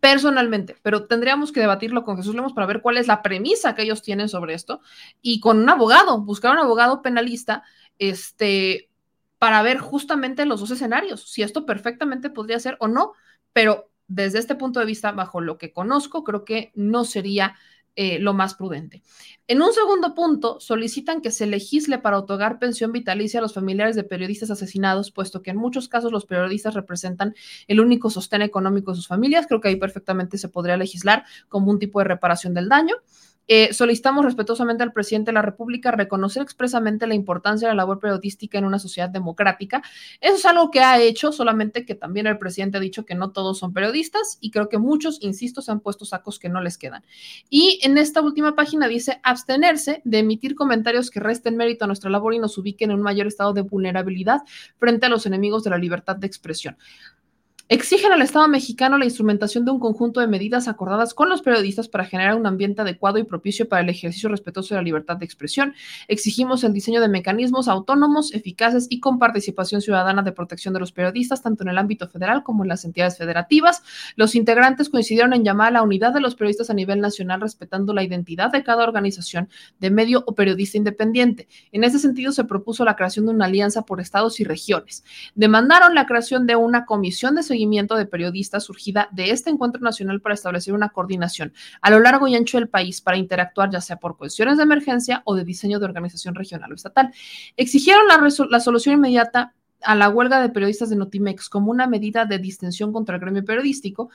personalmente, pero tendríamos que debatirlo con Jesús Lemos para ver cuál es la premisa que ellos tienen sobre esto y con un abogado, buscar un abogado penalista, este, para ver justamente los dos escenarios, si esto perfectamente podría ser o no, pero desde este punto de vista, bajo lo que conozco, creo que no sería eh, lo más prudente. En un segundo punto, solicitan que se legisle para otorgar pensión vitalicia a los familiares de periodistas asesinados, puesto que en muchos casos los periodistas representan el único sostén económico de sus familias. Creo que ahí perfectamente se podría legislar como un tipo de reparación del daño. Eh, solicitamos respetuosamente al presidente de la República reconocer expresamente la importancia de la labor periodística en una sociedad democrática. Eso es algo que ha hecho, solamente que también el presidente ha dicho que no todos son periodistas y creo que muchos, insisto, se han puesto sacos que no les quedan. Y en esta última página dice abstenerse de emitir comentarios que resten mérito a nuestra labor y nos ubiquen en un mayor estado de vulnerabilidad frente a los enemigos de la libertad de expresión. Exigen al Estado mexicano la instrumentación de un conjunto de medidas acordadas con los periodistas para generar un ambiente adecuado y propicio para el ejercicio respetuoso de la libertad de expresión. Exigimos el diseño de mecanismos autónomos, eficaces y con participación ciudadana de protección de los periodistas, tanto en el ámbito federal como en las entidades federativas. Los integrantes coincidieron en llamar a la unidad de los periodistas a nivel nacional, respetando la identidad de cada organización de medio o periodista independiente. En ese sentido, se propuso la creación de una alianza por estados y regiones. Demandaron la creación de una comisión de seguimiento de periodistas surgida de este encuentro nacional para establecer una coordinación a lo largo y ancho del país para interactuar ya sea por cuestiones de emergencia o de diseño de organización regional o estatal. Exigieron la, la solución inmediata a la huelga de periodistas de Notimex como una medida de distensión contra el gremio periodístico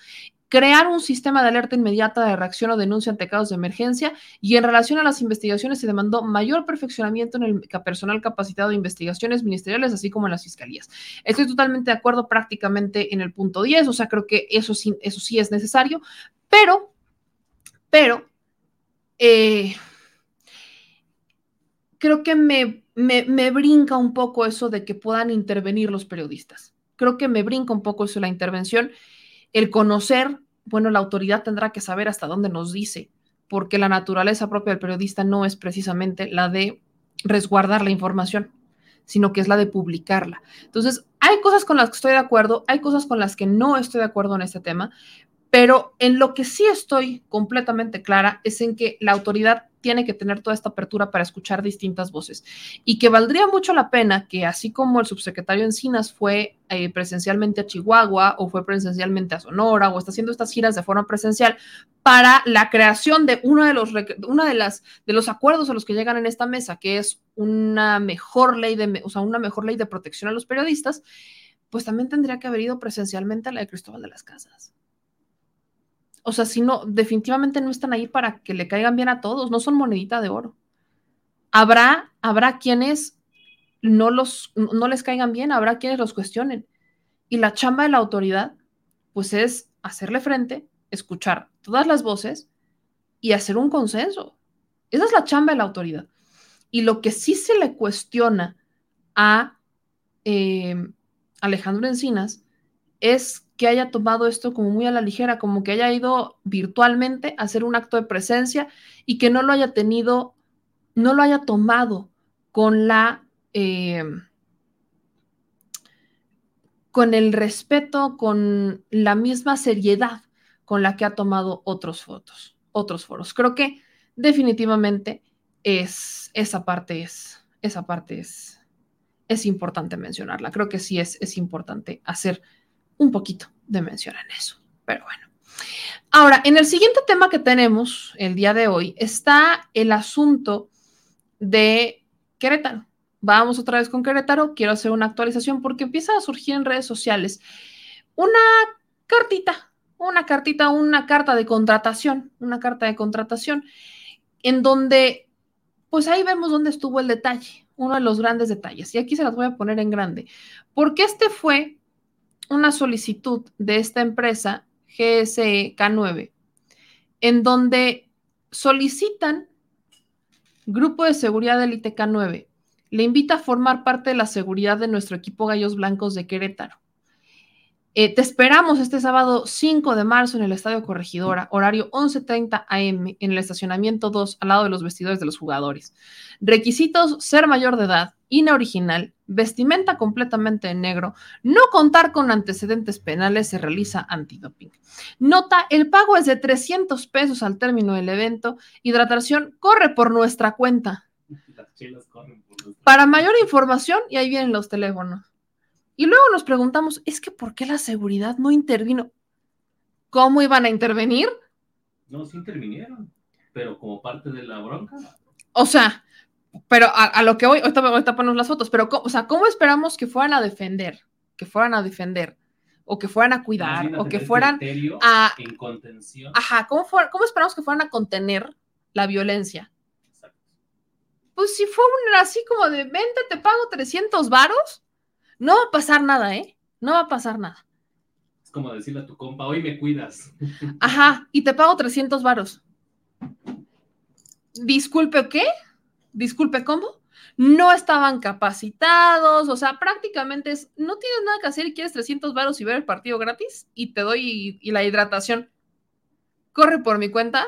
crear un sistema de alerta inmediata de reacción o denuncia ante casos de emergencia y en relación a las investigaciones se demandó mayor perfeccionamiento en el personal capacitado de investigaciones ministeriales, así como en las fiscalías. Estoy totalmente de acuerdo prácticamente en el punto 10, o sea, creo que eso sí, eso sí es necesario, pero, pero, eh, creo que me, me, me brinca un poco eso de que puedan intervenir los periodistas. Creo que me brinca un poco eso la intervención el conocer, bueno, la autoridad tendrá que saber hasta dónde nos dice, porque la naturaleza propia del periodista no es precisamente la de resguardar la información, sino que es la de publicarla. Entonces, hay cosas con las que estoy de acuerdo, hay cosas con las que no estoy de acuerdo en este tema, pero en lo que sí estoy completamente clara es en que la autoridad tiene que tener toda esta apertura para escuchar distintas voces y que valdría mucho la pena que así como el subsecretario Encinas fue eh, presencialmente a Chihuahua o fue presencialmente a Sonora o está haciendo estas giras de forma presencial para la creación de uno de los una de las de los acuerdos a los que llegan en esta mesa, que es una mejor ley de o sea, una mejor ley de protección a los periodistas, pues también tendría que haber ido presencialmente a la de Cristóbal de las Casas. O sea, si no, definitivamente no están ahí para que le caigan bien a todos, no son monedita de oro. Habrá, habrá quienes no, los, no les caigan bien, habrá quienes los cuestionen. Y la chamba de la autoridad, pues es hacerle frente, escuchar todas las voces y hacer un consenso. Esa es la chamba de la autoridad. Y lo que sí se le cuestiona a eh, Alejandro Encinas es que haya tomado esto como muy a la ligera, como que haya ido virtualmente a hacer un acto de presencia y que no lo haya tenido, no lo haya tomado con la... Eh, con el respeto, con la misma seriedad con la que ha tomado otros fotos, otros foros. Creo que definitivamente es esa parte es esa parte es es importante mencionarla. Creo que sí es, es importante hacer un poquito de mención en eso. Pero bueno. Ahora, en el siguiente tema que tenemos el día de hoy está el asunto de Querétaro. Vamos otra vez con Querétaro. Quiero hacer una actualización porque empieza a surgir en redes sociales una cartita, una cartita, una carta de contratación, una carta de contratación en donde, pues ahí vemos dónde estuvo el detalle, uno de los grandes detalles. Y aquí se las voy a poner en grande, porque este fue una solicitud de esta empresa GSE K9, en donde solicitan Grupo de Seguridad del ITK9. Le invita a formar parte de la seguridad de nuestro equipo Gallos Blancos de Querétaro. Eh, te esperamos este sábado 5 de marzo en el Estadio Corregidora, horario 11.30 am, en el estacionamiento 2, al lado de los vestidores de los jugadores. Requisitos, ser mayor de edad, INA original, vestimenta completamente en negro, no contar con antecedentes penales, se realiza antidoping. Nota, el pago es de 300 pesos al término del evento, hidratación corre por nuestra cuenta. Para mayor información, y ahí vienen los teléfonos. Y luego nos preguntamos, es que ¿por qué la seguridad no intervino? ¿Cómo iban a intervenir? No, sí intervinieron, pero como parte de la bronca. O sea, pero a, lo que hoy, ahorita, ahorita ponemos las fotos, pero o sea, ¿cómo esperamos que fueran a defender? Que fueran a defender, o que fueran a cuidar, o que fueran a... En contención. Ajá, ¿cómo, ¿cómo esperamos que fueran a contener la violencia. Exacto. Pues si fue un así como de, vente, te pago 300 varos, no va a pasar nada, ¿eh? No va a pasar nada. Es como decirle a tu compa, hoy me cuidas. Ajá, y te pago 300 varos. Disculpe, ¿qué? Disculpe, ¿cómo? No estaban capacitados, o sea, prácticamente es, no tienes nada que hacer y quieres 300 varos y ver el partido gratis y te doy y, y la hidratación. Corre por mi cuenta.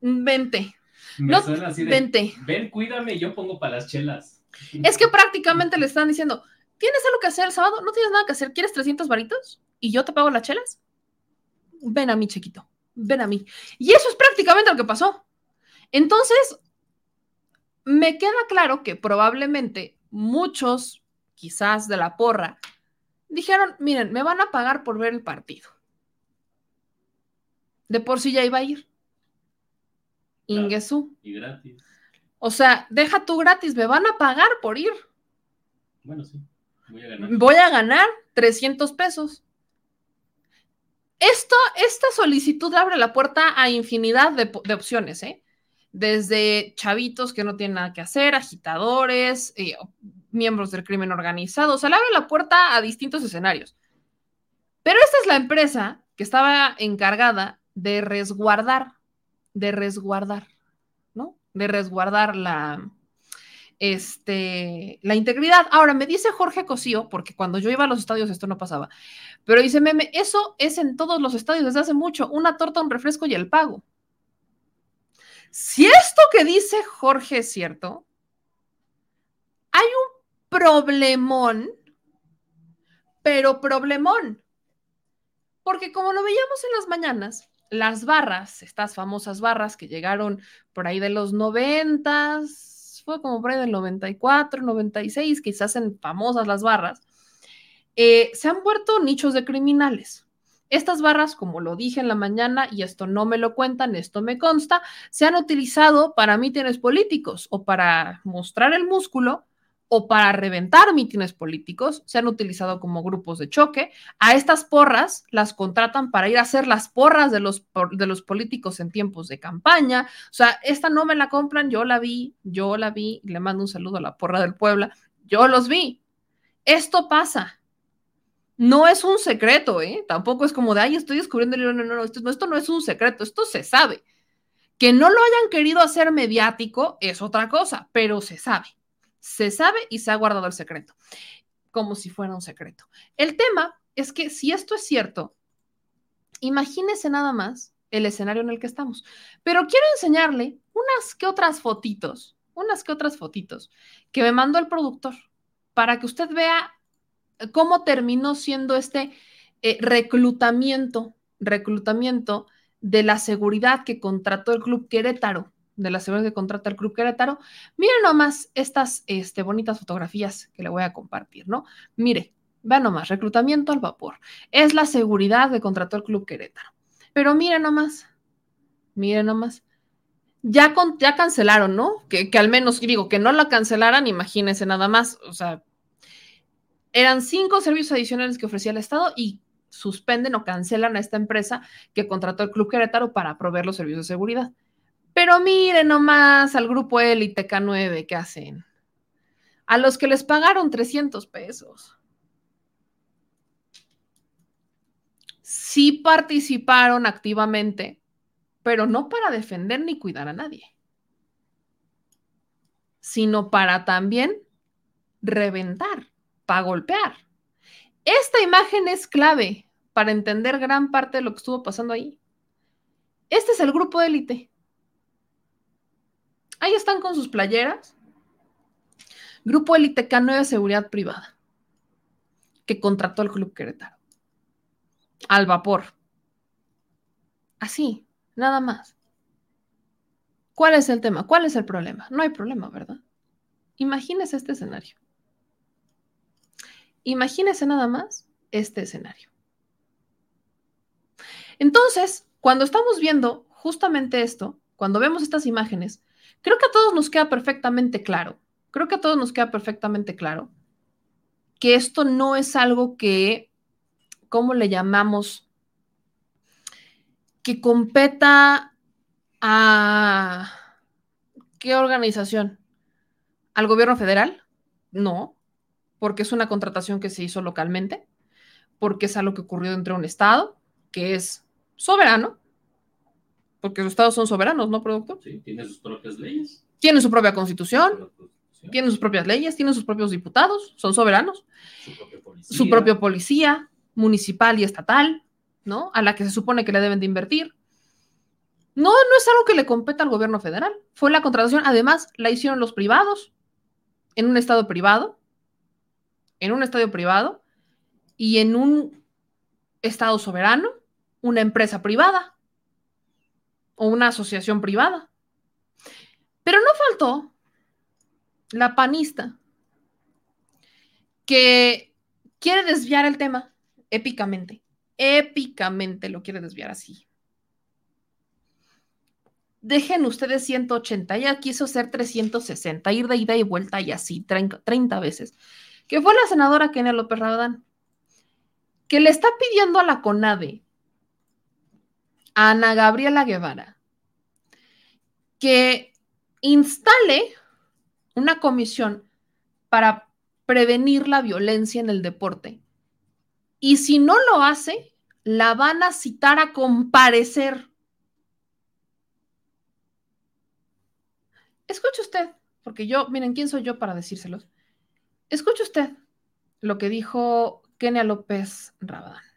Vente, Me No, suena así de, vente. ven, cuídame, yo pongo para las chelas. Es que prácticamente le están diciendo, ¿tienes algo que hacer el sábado? ¿No tienes nada que hacer? ¿Quieres 300 varitos? ¿Y yo te pago las chelas? Ven a mí, chiquito. Ven a mí. Y eso es prácticamente lo que pasó. Entonces, me queda claro que probablemente muchos, quizás de la porra, dijeron, miren, me van a pagar por ver el partido. De por sí ya iba a ir. Claro. Ingesú. Y gratis. O sea, deja tú gratis, me van a pagar por ir. Bueno, sí. Voy a ganar. voy a ganar 300 pesos. Esto, esta solicitud abre la puerta a infinidad de, de opciones, ¿eh? Desde chavitos que no tienen nada que hacer, agitadores, eh, miembros del crimen organizado, o sea, le abre la puerta a distintos escenarios. Pero esta es la empresa que estaba encargada de resguardar, de resguardar. De resguardar la, este, la integridad. Ahora, me dice Jorge Cosío, porque cuando yo iba a los estadios esto no pasaba, pero dice, meme, eso es en todos los estadios desde hace mucho, una torta, un refresco y el pago. Si esto que dice Jorge es cierto, hay un problemón, pero problemón. Porque como lo veíamos en las mañanas, las barras, estas famosas barras que llegaron por ahí de los noventas, fue como por ahí del 94, 96, que se hacen famosas las barras, eh, se han vuelto nichos de criminales. Estas barras, como lo dije en la mañana, y esto no me lo cuentan, esto me consta, se han utilizado para mítines políticos o para mostrar el músculo o para reventar mítines políticos, se han utilizado como grupos de choque. A estas porras las contratan para ir a hacer las porras de los, de los políticos en tiempos de campaña. O sea, esta no me la compran, yo la vi, yo la vi, le mando un saludo a la porra del Puebla, yo los vi. Esto pasa. No es un secreto, ¿eh? Tampoco es como de, ay, estoy descubriendo no, no, no, esto no es un secreto, esto se sabe. Que no lo hayan querido hacer mediático es otra cosa, pero se sabe se sabe y se ha guardado el secreto, como si fuera un secreto. El tema es que si esto es cierto, imagínese nada más el escenario en el que estamos. Pero quiero enseñarle unas que otras fotitos, unas que otras fotitos que me mandó el productor para que usted vea cómo terminó siendo este eh, reclutamiento, reclutamiento de la seguridad que contrató el Club Querétaro de la seguridad que contrata el Club Querétaro, miren nomás estas este, bonitas fotografías que le voy a compartir, ¿no? Mire, vean nomás, reclutamiento al vapor. Es la seguridad que contrató el Club Querétaro. Pero miren nomás, miren nomás. Ya, con, ya cancelaron, ¿no? Que, que al menos digo, que no la cancelaran, imagínense nada más. O sea, eran cinco servicios adicionales que ofrecía el Estado y suspenden o cancelan a esta empresa que contrató el Club Querétaro para proveer los servicios de seguridad. Pero miren nomás al grupo Élite K9 que hacen. A los que les pagaron 300 pesos. Sí participaron activamente, pero no para defender ni cuidar a nadie, sino para también reventar, para golpear. Esta imagen es clave para entender gran parte de lo que estuvo pasando ahí. Este es el grupo élite. Ahí están con sus playeras. Grupo Elite K9 de Seguridad Privada, que contrató al Club Querétaro. Al vapor. Así, nada más. ¿Cuál es el tema? ¿Cuál es el problema? No hay problema, ¿verdad? Imagínese este escenario. Imagínese nada más este escenario. Entonces, cuando estamos viendo justamente esto, cuando vemos estas imágenes, creo que a todos nos queda perfectamente claro, creo que a todos nos queda perfectamente claro que esto no es algo que, ¿cómo le llamamos? Que competa ¿A qué organización? ¿Al gobierno federal? No, porque es una contratación que se hizo localmente, porque es algo que ocurrió dentro de un estado que es soberano, porque los estados son soberanos, ¿no, productor? Sí, tiene sus propias leyes. Tienen su propia constitución, tienen sus propias leyes, tienen sus propios diputados, son soberanos, Su propia policía. su propia policía municipal y estatal, ¿no? A la que se supone que le deben de invertir. No, no es algo que le competa al gobierno federal. Fue la contratación, además, la hicieron los privados, en un estado privado, en un estadio privado y en un estado soberano, una empresa privada o una asociación privada. Pero no faltó la panista que quiere desviar el tema épicamente. Épicamente lo quiere desviar así. Dejen ustedes 180, ella quiso ser 360, ir de ida y vuelta y así, 30, 30 veces. Que fue la senadora Kenia López Rabadán, que le está pidiendo a la CONADE, Ana Gabriela Guevara, que instale una comisión para prevenir la violencia en el deporte. Y si no lo hace, la van a citar a comparecer. Escuche usted, porque yo, miren, ¿quién soy yo para decírselos? Escuche usted lo que dijo Kenia López Rabadán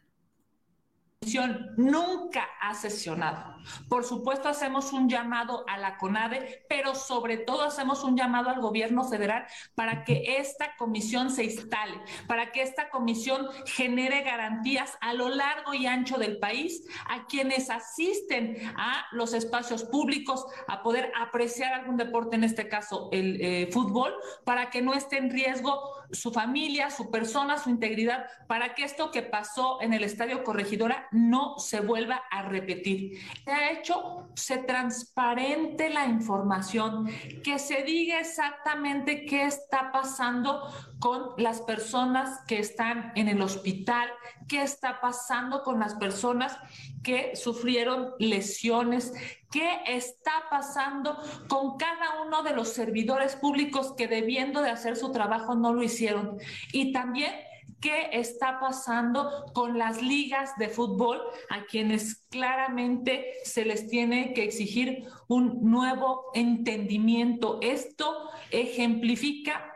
nunca ha sesionado. Por supuesto, hacemos un llamado a la CONADE, pero sobre todo hacemos un llamado al gobierno federal para que esta comisión se instale, para que esta comisión genere garantías a lo largo y ancho del país a quienes asisten a los espacios públicos a poder apreciar algún deporte, en este caso el eh, fútbol, para que no esté en riesgo su familia, su persona, su integridad, para que esto que pasó en el Estadio Corregidora no se vuelva a repetir. Se ha hecho, se transparente la información, que se diga exactamente qué está pasando con las personas que están en el hospital, qué está pasando con las personas que sufrieron lesiones, qué está pasando con cada uno de los servidores públicos que debiendo de hacer su trabajo no lo hicieron. Y también qué está pasando con las ligas de fútbol a quienes claramente se les tiene que exigir un nuevo entendimiento. Esto ejemplifica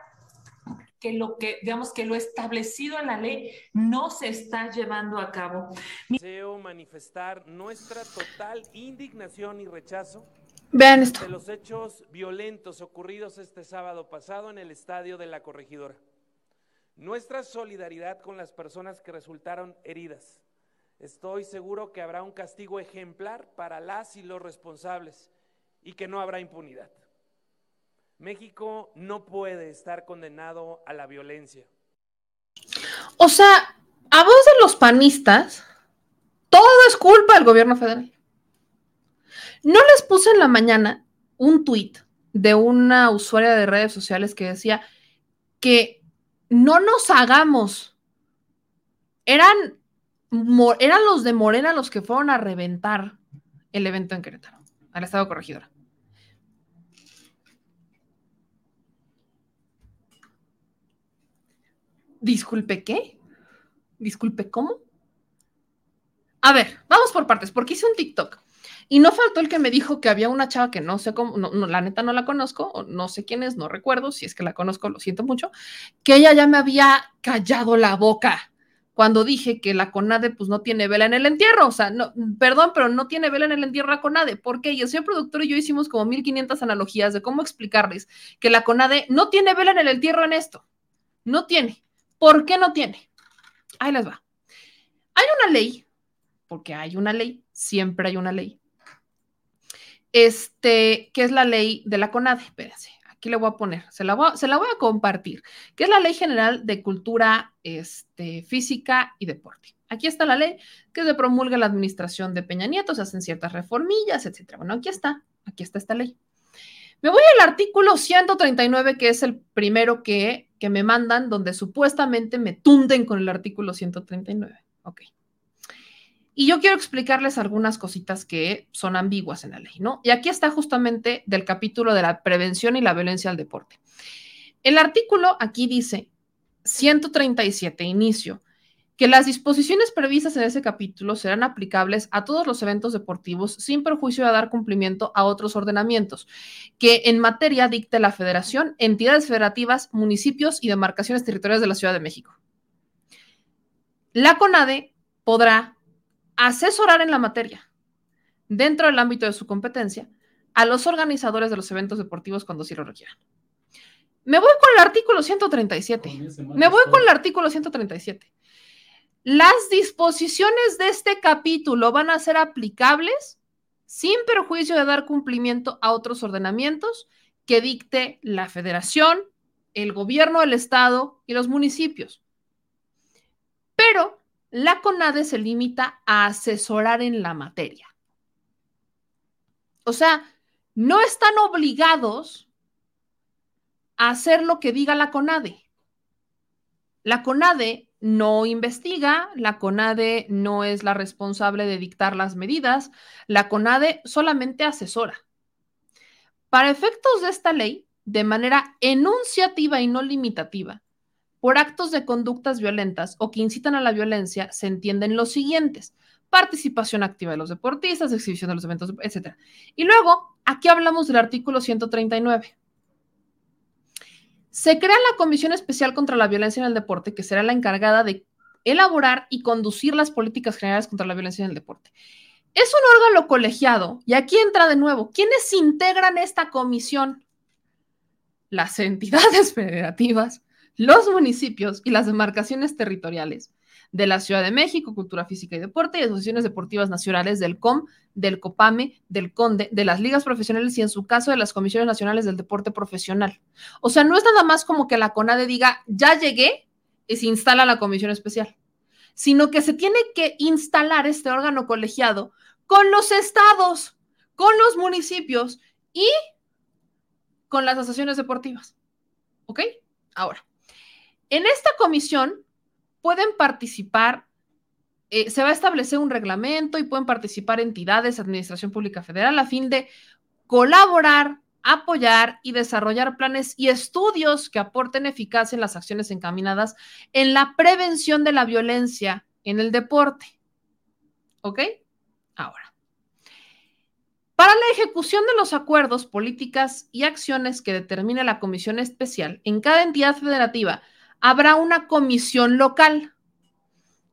que lo que, digamos, que lo establecido en la ley no se está llevando a cabo. Deseo manifestar nuestra total indignación y rechazo Vean esto. de los hechos violentos ocurridos este sábado pasado en el estadio de la Corregidora. Nuestra solidaridad con las personas que resultaron heridas. Estoy seguro que habrá un castigo ejemplar para las y los responsables y que no habrá impunidad. México no puede estar condenado a la violencia. O sea, a voz de los panistas, todo es culpa del gobierno federal. No les puse en la mañana un tuit de una usuaria de redes sociales que decía que no nos hagamos. Eran, eran los de Morena los que fueron a reventar el evento en Querétaro, al Estado Corregidora. Disculpe, ¿qué? Disculpe, ¿cómo? A ver, vamos por partes, porque hice un TikTok y no faltó el que me dijo que había una chava que no sé cómo, no, la neta no la conozco, no sé quién es, no recuerdo, si es que la conozco, lo siento mucho, que ella ya me había callado la boca cuando dije que la CONADE pues no tiene vela en el entierro, o sea, no, perdón, pero no tiene vela en el entierro la CONADE, ¿por qué? Y el señor productor y yo hicimos como 1500 analogías de cómo explicarles que la CONADE no tiene vela en el entierro en esto, no tiene. ¿Por qué no tiene? Ahí les va. Hay una ley, porque hay una ley, siempre hay una ley, este, que es la ley de la CONADE. Espérense, aquí le voy a poner, se la voy a, compartir, que es la Ley General de Cultura este, Física y Deporte. Aquí está la ley que se promulga la administración de Peña Nieto, se hacen ciertas reformillas, etcétera. Bueno, aquí está, aquí está esta ley. Me voy al artículo 139, que es el primero que, que me mandan, donde supuestamente me tunden con el artículo 139. Ok. Y yo quiero explicarles algunas cositas que son ambiguas en la ley, ¿no? Y aquí está justamente del capítulo de la prevención y la violencia al deporte. El artículo aquí dice 137, inicio, que las disposiciones previstas en ese capítulo serán aplicables a todos los eventos deportivos sin perjuicio de dar cumplimiento a otros ordenamientos que en materia dicte la federación, entidades federativas, municipios y demarcaciones territoriales de la Ciudad de México. La CONADE podrá asesorar en la materia, dentro del ámbito de su competencia, a los organizadores de los eventos deportivos cuando sí lo requieran. Me voy con el artículo 137. Me voy con el artículo 137. Las disposiciones de este capítulo van a ser aplicables sin perjuicio de dar cumplimiento a otros ordenamientos que dicte la federación, el gobierno del estado y los municipios. Pero la CONADE se limita a asesorar en la materia. O sea, no están obligados a hacer lo que diga la CONADE. La CONADE no investiga, la CONADE no es la responsable de dictar las medidas, la CONADE solamente asesora. Para efectos de esta ley, de manera enunciativa y no limitativa, por actos de conductas violentas o que incitan a la violencia se entienden los siguientes. Participación activa de los deportistas, exhibición de los eventos, etc. Y luego, aquí hablamos del artículo 139. Se crea la Comisión Especial contra la Violencia en el Deporte, que será la encargada de elaborar y conducir las políticas generales contra la violencia en el deporte. Es un órgano colegiado, y aquí entra de nuevo, ¿quiénes integran esta comisión? Las entidades federativas, los municipios y las demarcaciones territoriales de la Ciudad de México, Cultura Física y Deporte y asociaciones deportivas nacionales del COM, del COPAME, del CONDE, de las ligas profesionales y en su caso de las comisiones nacionales del deporte profesional. O sea, no es nada más como que la CONADE diga, ya llegué y se instala la comisión especial, sino que se tiene que instalar este órgano colegiado con los estados, con los municipios y con las asociaciones deportivas. ¿Ok? Ahora, en esta comisión pueden participar, eh, se va a establecer un reglamento y pueden participar entidades, de Administración Pública Federal, a fin de colaborar, apoyar y desarrollar planes y estudios que aporten eficacia en las acciones encaminadas en la prevención de la violencia en el deporte. ¿Ok? Ahora. Para la ejecución de los acuerdos, políticas y acciones que determine la comisión especial en cada entidad federativa, habrá una comisión local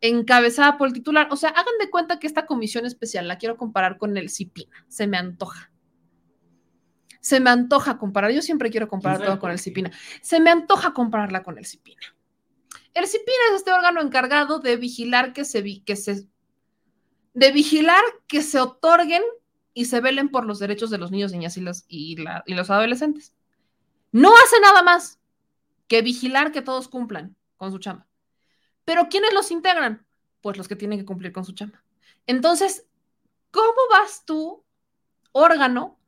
encabezada por el titular. O sea, hagan de cuenta que esta comisión especial la quiero comparar con el CIPINA. Se me antoja. Se me antoja comparar. Yo siempre quiero comparar todo con el CIPINA. Se me antoja compararla con el CIPINA. El CIPINA es este órgano encargado de vigilar que se, de vigilar que se otorguen y se velen por los derechos de los niños, niñas y los, y los adolescentes. No hace nada más que vigilar que todos cumplan con su chamba. Pero ¿quiénes los integran? Pues los que tienen que cumplir con su chamba. Entonces, ¿cómo vas tú, órgano,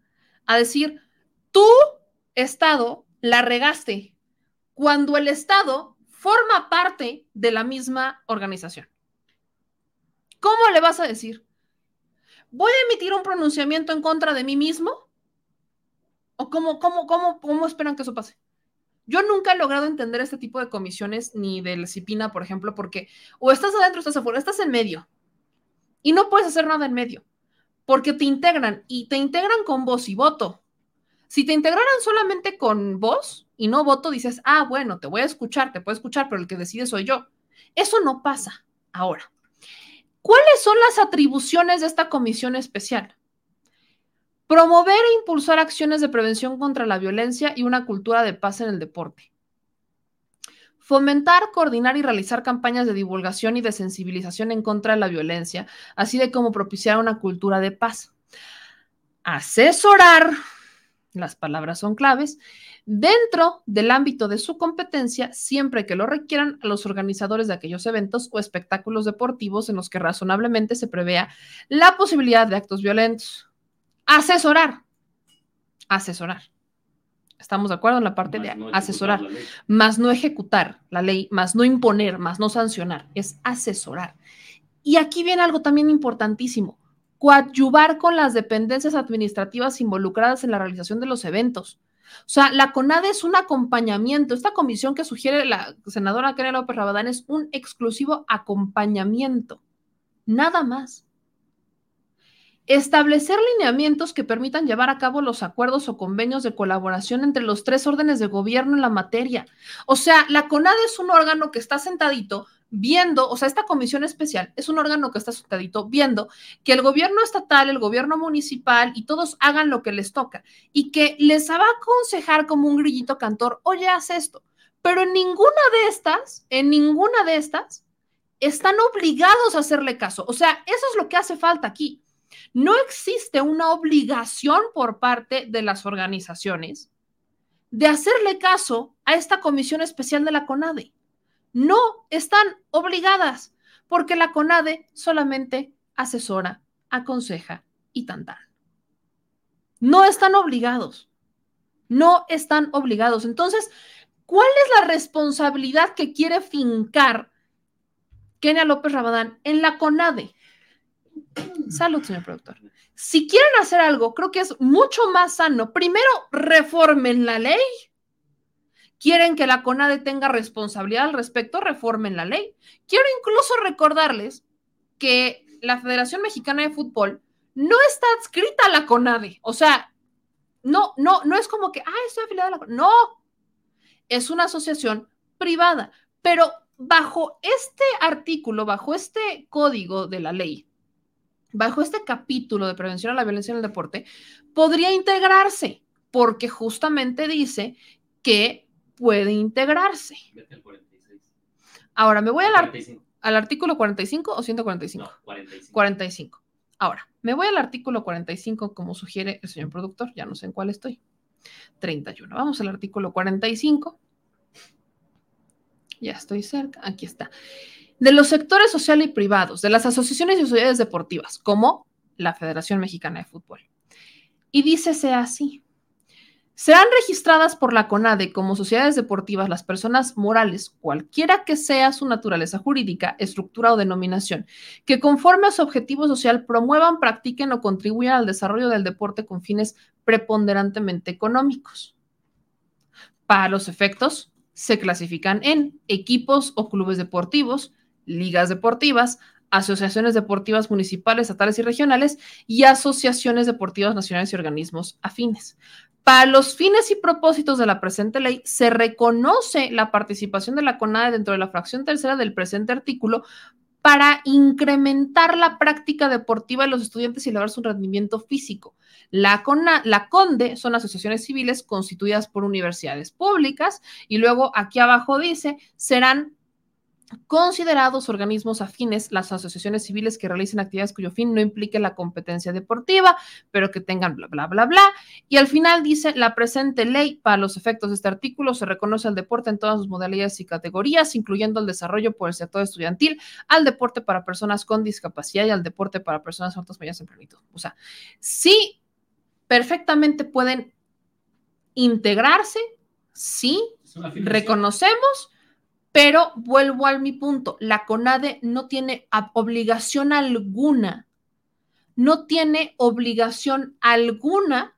a decir, tú, Estado, la regaste cuando el Estado forma parte de la misma organización? ¿Cómo le vas a decir? ¿Voy a emitir un pronunciamiento en contra de mí mismo? ¿O cómo, cómo, cómo, cómo esperan que eso pase? Yo nunca he logrado entender este tipo de comisiones ni del CIPINA, por ejemplo, porque o estás adentro estás afuera, estás en medio. Y no puedes hacer nada en medio, porque te integran y te integran con voz y voto. Si te integraran solamente con voz y no voto, dices, ah, bueno, te voy a escuchar, te puedo escuchar, pero el que decide soy yo. Eso no pasa ahora. ¿Cuáles son las atribuciones de esta comisión especial? Promover e impulsar acciones de prevención contra la violencia y una cultura de paz en el deporte. Fomentar, coordinar y realizar campañas de divulgación y de sensibilización en contra de la violencia, así de como propiciar una cultura de paz. Asesorar, las palabras son claves, dentro del ámbito de su competencia, siempre que lo requieran a los organizadores de aquellos eventos o espectáculos deportivos en los que razonablemente se prevea la posibilidad de actos violentos. Asesorar. Asesorar. Estamos de acuerdo en la parte de asesorar, más no ejecutar la ley, más no imponer, más no sancionar, es asesorar. Y aquí viene algo también importantísimo, coadyuvar con las dependencias administrativas involucradas en la realización de los eventos. O sea, la CONADE es un acompañamiento. Esta comisión que sugiere la senadora Kenia López Rabadán es un exclusivo acompañamiento. Nada más. Establecer lineamientos que permitan llevar a cabo los acuerdos o convenios de colaboración entre los tres órdenes de gobierno en la materia. O sea, la CONADE es un órgano que está sentadito viendo, o sea, esta comisión especial es un órgano que está sentadito viendo que el gobierno estatal, el gobierno municipal y todos hagan lo que les toca y que les va a aconsejar como un grillito cantor, oye, haz esto. Pero en ninguna de estas, en ninguna de estas, están obligados a hacerle caso. O sea, eso es lo que hace falta aquí. No existe una obligación por parte de las organizaciones de hacerle caso a esta comisión especial de la CONADE. No están obligadas, porque la CONADE solamente asesora, aconseja y tan No están obligados. No están obligados. Entonces, ¿cuál es la responsabilidad que quiere fincar Kenia López Rabadán en la CONADE? Salud, señor productor. Si quieren hacer algo, creo que es mucho más sano. Primero, reformen la ley. Quieren que la CONADE tenga responsabilidad al respecto, reformen la ley. Quiero incluso recordarles que la Federación Mexicana de Fútbol no está adscrita a la CONADE. O sea, no, no, no es como que, ah, estoy afiliada a la CONADE. No, es una asociación privada. Pero bajo este artículo, bajo este código de la ley, bajo este capítulo de prevención a la violencia en el deporte, podría integrarse, porque justamente dice que puede integrarse. Ahora, me voy al, al, artículo 45 o 145. No, 45. 45. Ahora, me voy al artículo 45 como sugiere el señor productor, ya no sé en cuál estoy. 31. Vamos al artículo 45. Ya estoy cerca, aquí está de los sectores social y privados, de las asociaciones y sociedades deportivas, como la Federación Mexicana de Fútbol. Y dícese así. Serán registradas por la CONADE como sociedades deportivas las personas morales, cualquiera que sea su naturaleza jurídica, estructura o denominación, que conforme a su objetivo social promuevan, practiquen o contribuyan al desarrollo del deporte con fines preponderantemente económicos. Para los efectos, se clasifican en equipos o clubes deportivos, ligas deportivas, asociaciones deportivas municipales, estatales y regionales y asociaciones deportivas nacionales y organismos afines. Para los fines y propósitos de la presente ley, se reconoce la participación de la CONADE dentro de la fracción tercera del presente artículo para incrementar la práctica deportiva de los estudiantes y elevar su rendimiento físico. La, la CONDE son asociaciones civiles constituidas por universidades públicas y luego aquí abajo dice, serán considerados organismos afines las asociaciones civiles que realicen actividades cuyo fin no implique la competencia deportiva, pero que tengan bla, bla, bla, bla. Y al final dice, la presente ley, para los efectos de este artículo, se reconoce al deporte en todas sus modalidades y categorías, incluyendo el desarrollo por el sector estudiantil, al deporte para personas con discapacidad y al deporte para personas altas mayores en plenitud. O sea, sí, perfectamente pueden integrarse, sí, reconocemos, pero vuelvo a mi punto, la CONADE no tiene obligación alguna, no tiene obligación alguna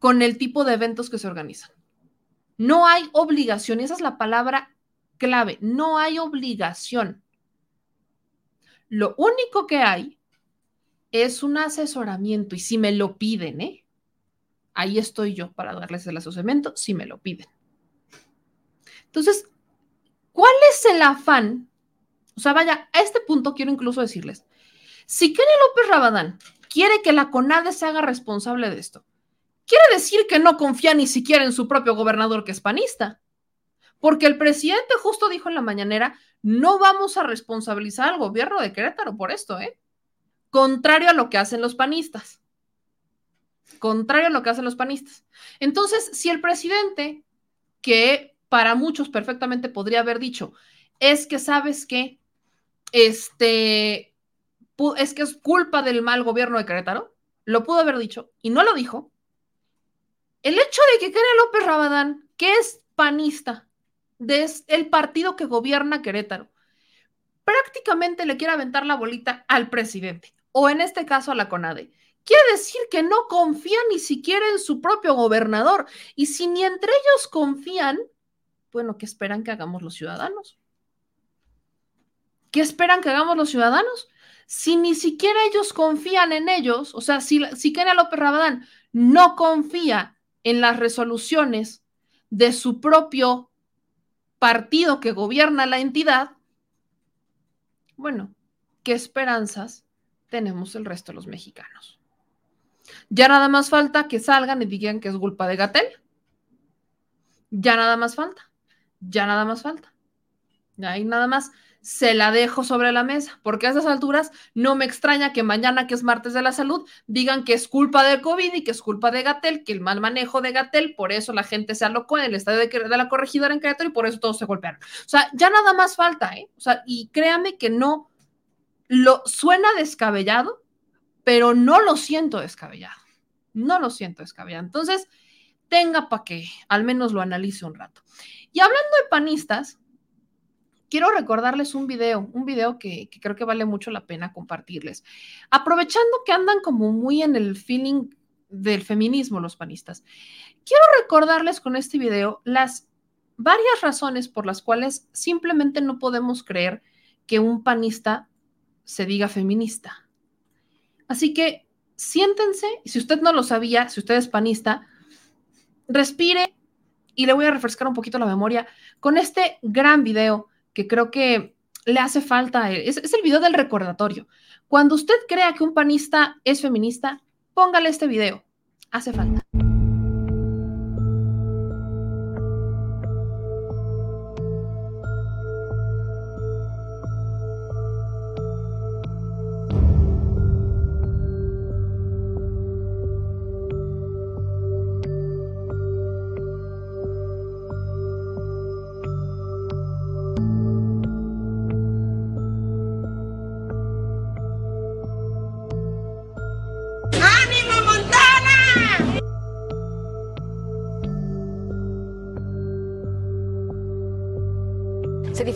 con el tipo de eventos que se organizan. No hay obligación, esa es la palabra clave, no hay obligación. Lo único que hay es un asesoramiento y si me lo piden, ¿eh? Ahí estoy yo para darles el asesoramiento si me lo piden. Entonces, ¿cuál es el afán? O sea, vaya, a este punto quiero incluso decirles, si Kenia López Rabadán quiere que la CONADE se haga responsable de esto, quiere decir que no confía ni siquiera en su propio gobernador que es panista. Porque el presidente justo dijo en la mañanera, no vamos a responsabilizar al gobierno de Querétaro por esto, ¿eh? Contrario a lo que hacen los panistas. Contrario a lo que hacen los panistas. Entonces, si el presidente, que para muchos perfectamente podría haber dicho, es que sabes que este es que es culpa del mal gobierno de Querétaro, lo pudo haber dicho y no lo dijo. El hecho de que Kenia López Rabadán, que es panista, es el partido que gobierna Querétaro, prácticamente le quiere aventar la bolita al presidente, o en este caso a la CONADE. Quiere decir que no confía ni siquiera en su propio gobernador. Y si ni entre ellos confían, bueno, ¿qué esperan que hagamos los ciudadanos? ¿Qué esperan que hagamos los ciudadanos? Si ni siquiera ellos confían en ellos, o sea, si, si Kenia López Rabadán no confía en las resoluciones de su propio partido que gobierna la entidad, bueno, ¿qué esperanzas tenemos el resto de los mexicanos? Ya nada más falta que salgan y digan que es culpa de Gatel. Ya nada más falta. Ya nada más falta. Ahí nada más se la dejo sobre la mesa, porque a esas alturas no me extraña que mañana, que es martes de la salud, digan que es culpa del COVID y que es culpa de Gatel, que el mal manejo de Gatel, por eso la gente se alocó en el estadio de, la corregidora en Querétaro y por eso todos se golpearon. O sea, ya nada más falta, ¿eh? O sea, y créame que no, lo suena descabellado, pero no lo siento descabellado. No lo siento descabellado. Entonces, tenga para que al menos lo analice un rato. Y hablando de panistas, quiero recordarles un video, un video que, creo que vale mucho la pena compartirles. Aprovechando que andan como muy en el feeling del feminismo los panistas, quiero recordarles con este video las varias razones por las cuales simplemente no podemos creer que un panista se diga feminista. Así que siéntense, si usted no lo sabía, si usted es panista, respire y le voy a refrescar un poquito la memoria con este gran video que creo que le hace falta, es, el video del recordatorio. Cuando usted crea que un panista es feminista, póngale este video. Hace falta.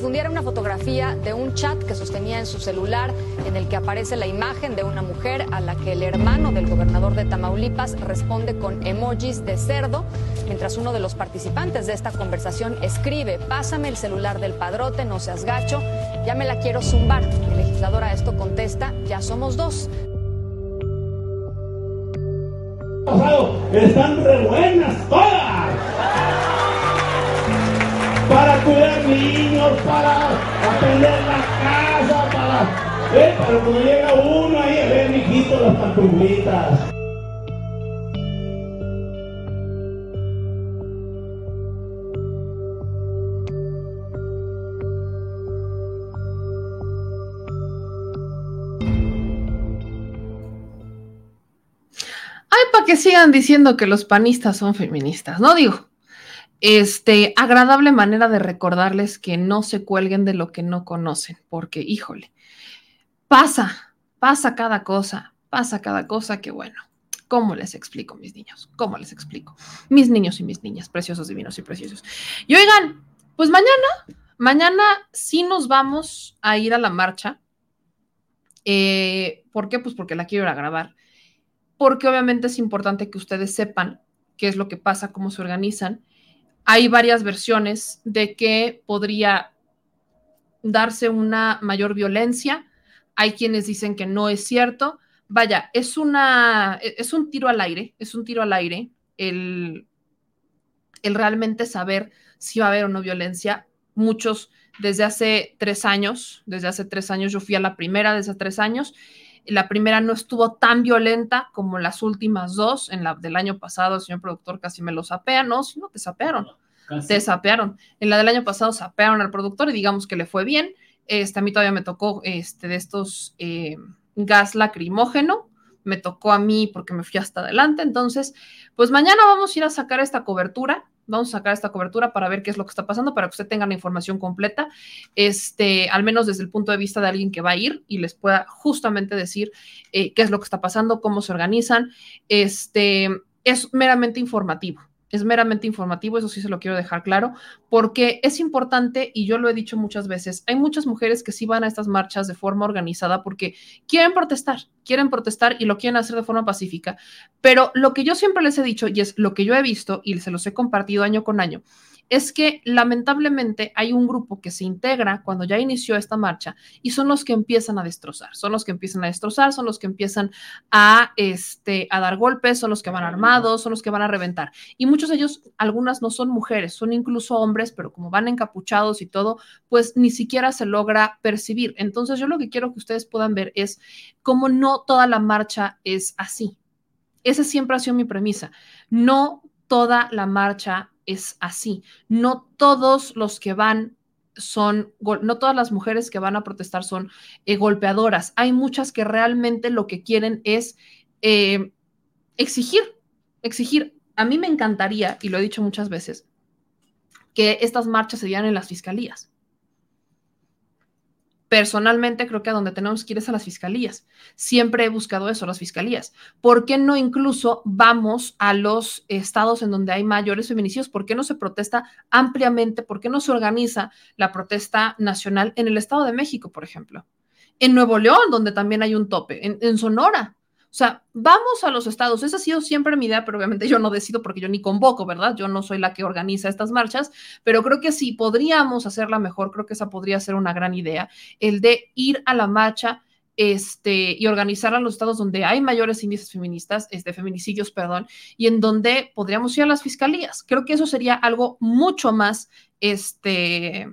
De un chat que sostenía en su celular en el que aparece la imagen de una mujer a la que el hermano del gobernador de Tamaulipas responde con emojis de cerdo, mientras uno de los participantes de esta conversación escribe, pásame el celular del padrote, no seas gacho, ya me la quiero zumbar. El legislador a esto contesta, ya somos dos. Están re buenas todas para cuidar para atender la casa, para... Eh, pero cuando llega uno ahí, a ver, mijito, las pantuflitas. Ay, para que sigan diciendo que los panistas son feministas, ¿no? Digo, este, agradable manera de recordarles que no se cuelguen de lo que no conocen, porque, híjole, pasa, pasa cada cosa, pasa cada cosa que, bueno, ¿cómo les explico, mis niños? ¿Cómo les explico? Mis niños y mis niñas, preciosos, divinos y preciosos. Y oigan, pues mañana, mañana sí nos vamos a ir a la marcha. Eh, ¿Por qué? Pues porque la quiero ir a grabar. Porque obviamente es importante que ustedes sepan qué es lo que pasa, cómo se organizan hay varias versiones de que podría darse una mayor violencia. Hay quienes dicen que no es cierto. Vaya, es una, es un tiro al aire, es un tiro al aire el, el realmente saber si va a haber o no violencia. Muchos desde hace tres años, desde hace tres años yo fui a la primera de esos tres años. La primera no estuvo tan violenta como las últimas dos. En la del año pasado, el señor productor casi me lo sapea. No, si no te sapearon te sapearon. En la del año pasado sapearon al productor y digamos que le fue bien. Este, a mí todavía me tocó este, de estos eh, gas lacrimógeno. Me tocó a mí porque me fui hasta adelante. Entonces, pues mañana vamos a ir a sacar esta cobertura. Vamos a sacar esta cobertura para ver qué es lo que está pasando, para que usted tenga la información completa, este, al menos desde el punto de vista de alguien que va a ir y les pueda justamente decir eh, qué es lo que está pasando, cómo se organizan. Este, es meramente informativo es meramente informativo, eso sí se lo quiero dejar claro, porque es importante, y yo lo he dicho muchas veces, hay muchas mujeres que sí van a estas marchas de forma organizada porque quieren protestar, quieren protestar y lo quieren hacer de forma pacífica, pero lo que yo siempre les he dicho, y es lo que yo he visto y se los he compartido año con año, es que lamentablemente hay un grupo que se integra cuando ya inició esta marcha y son los que empiezan a destrozar, son los que empiezan a destrozar, son los que empiezan a, este, a dar golpes, son los que van armados, son los que van a reventar. Y muchos de ellos, algunas no son mujeres, son incluso hombres, pero como van encapuchados y todo, pues ni siquiera se logra percibir. Entonces yo lo que quiero que ustedes puedan ver es cómo no toda la marcha es así. Esa siempre ha sido mi premisa. No toda la marcha es así. No todos los que van son, no todas las mujeres que van a protestar son eh, golpeadoras. Hay muchas que realmente lo que quieren es eh, exigir, exigir. A mí me encantaría, y lo he dicho muchas veces, que estas marchas se dieran en las fiscalías personalmente creo que a donde tenemos que ir es a las fiscalías. Siempre he buscado eso, las fiscalías. ¿Por qué no incluso vamos a los estados en donde hay mayores feminicidios? ¿Por qué no se protesta ampliamente? ¿Por qué no se organiza la protesta nacional en el Estado de México, por ejemplo? En Nuevo León, donde también hay un tope, en, en Sonora, o sea, vamos a los estados. Esa ha sido siempre mi idea, pero obviamente yo no decido porque yo ni convoco, ¿verdad? Yo no soy la que organiza estas marchas, pero creo que sí podríamos hacerla mejor. Creo que esa podría ser una gran idea, el de ir a la marcha este, y organizarla en los estados donde hay mayores índices feministas, este, feminicidios, perdón, y en donde podríamos ir a las fiscalías. Creo que eso sería algo mucho más este,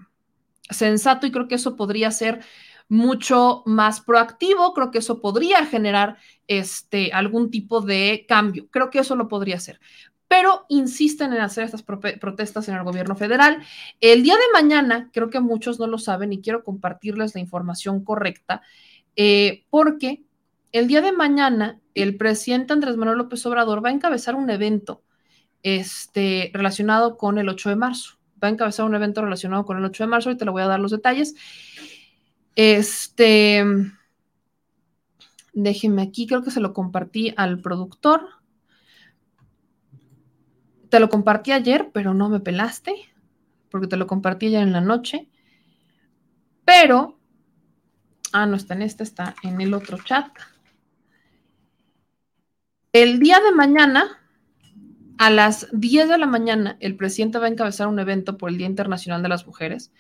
sensato y creo que eso podría ser mucho más proactivo. Creo que eso podría generar este, algún tipo de cambio. Creo que eso lo podría hacer. Pero insisten en hacer estas protestas en el gobierno federal. El día de mañana, creo que muchos no lo saben y quiero compartirles la información correcta, eh, porque el día de mañana el presidente Andrés Manuel López Obrador va a encabezar un evento este, relacionado con el 8 de marzo. Va a encabezar un evento relacionado con el 8 de marzo y te lo voy a dar los detalles. Este, déjenme aquí, creo que se lo compartí al productor. Te lo compartí ayer, pero no me pelaste, porque te lo compartí ayer en la noche. Pero, ah, no está en este, está en el otro chat. El día de mañana, a las 10 de la mañana, el presidente va a encabezar un evento por el Día Internacional de las Mujeres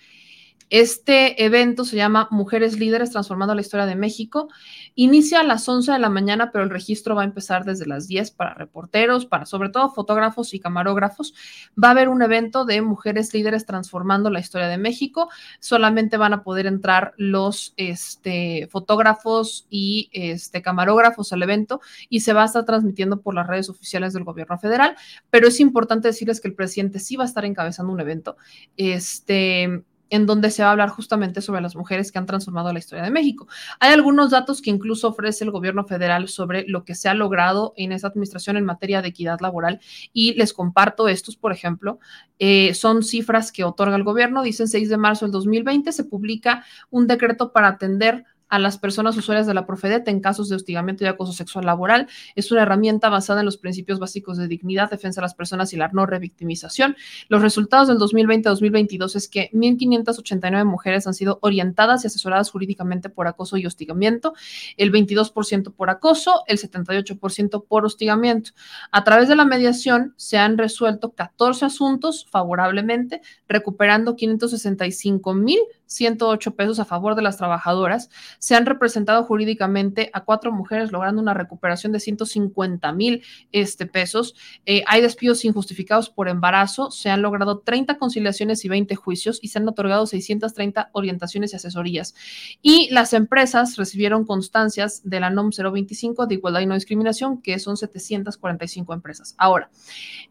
este evento se llama Mujeres Líderes Transformando la Historia de México. Inicia a las 11 de la mañana, pero el registro va a empezar desde las 10 para reporteros, para sobre todo fotógrafos y camarógrafos. Va a haber un evento de Mujeres Líderes Transformando la Historia de México. Solamente van a poder entrar los este, fotógrafos y este, camarógrafos al evento y se va a estar transmitiendo por las redes oficiales del gobierno federal. Pero es importante decirles que el presidente sí va a estar encabezando un evento. Este en donde se va a hablar justamente sobre las mujeres que han transformado la historia de México. Hay algunos datos que incluso ofrece el gobierno federal sobre lo que se ha logrado en esa administración en materia de equidad laboral y les comparto estos, por ejemplo, eh, son cifras que otorga el gobierno. Dicen 6 de marzo del 2020 se publica un decreto para atender a las personas usuarias de la Profedet en casos de hostigamiento y acoso sexual laboral. Es una herramienta basada en los principios básicos de dignidad, defensa de las personas y la no revictimización. Los resultados del 2020-2022 es que 1.589 mujeres han sido orientadas y asesoradas jurídicamente por acoso y hostigamiento, el 22% por acoso, el 78% por hostigamiento. A través de la mediación se han resuelto 14 asuntos favorablemente, recuperando 565 mil 108 pesos a favor de las trabajadoras. Se han representado jurídicamente a cuatro mujeres, logrando una recuperación de 150 mil este, pesos. Eh, hay despidos injustificados por embarazo. Se han logrado 30 conciliaciones y 20 juicios y se han otorgado 630 orientaciones y asesorías. Y las empresas recibieron constancias de la NOM 025 de igualdad y no discriminación, que son 745 empresas. Ahora,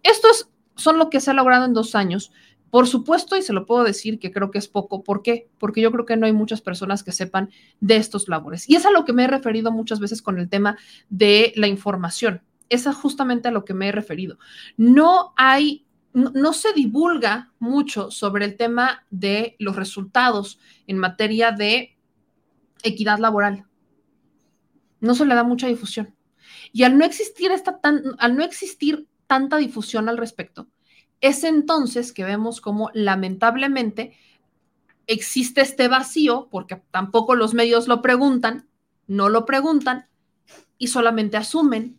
estos son lo que se ha logrado en dos años por supuesto, y se lo puedo decir que creo que es poco. ¿Por qué? Porque yo creo que no hay muchas personas que sepan de estos labores. Y es a lo que me he referido muchas veces con el tema de la información. Es justamente a lo que me he referido. No hay, no, se divulga mucho sobre el tema de los resultados en materia de equidad laboral. No se le da mucha difusión. Y al no existir esta tan, al no existir tanta difusión al respecto, Es entonces que vemos como lamentablemente existe este vacío, porque tampoco los medios lo preguntan, no lo preguntan y solamente asumen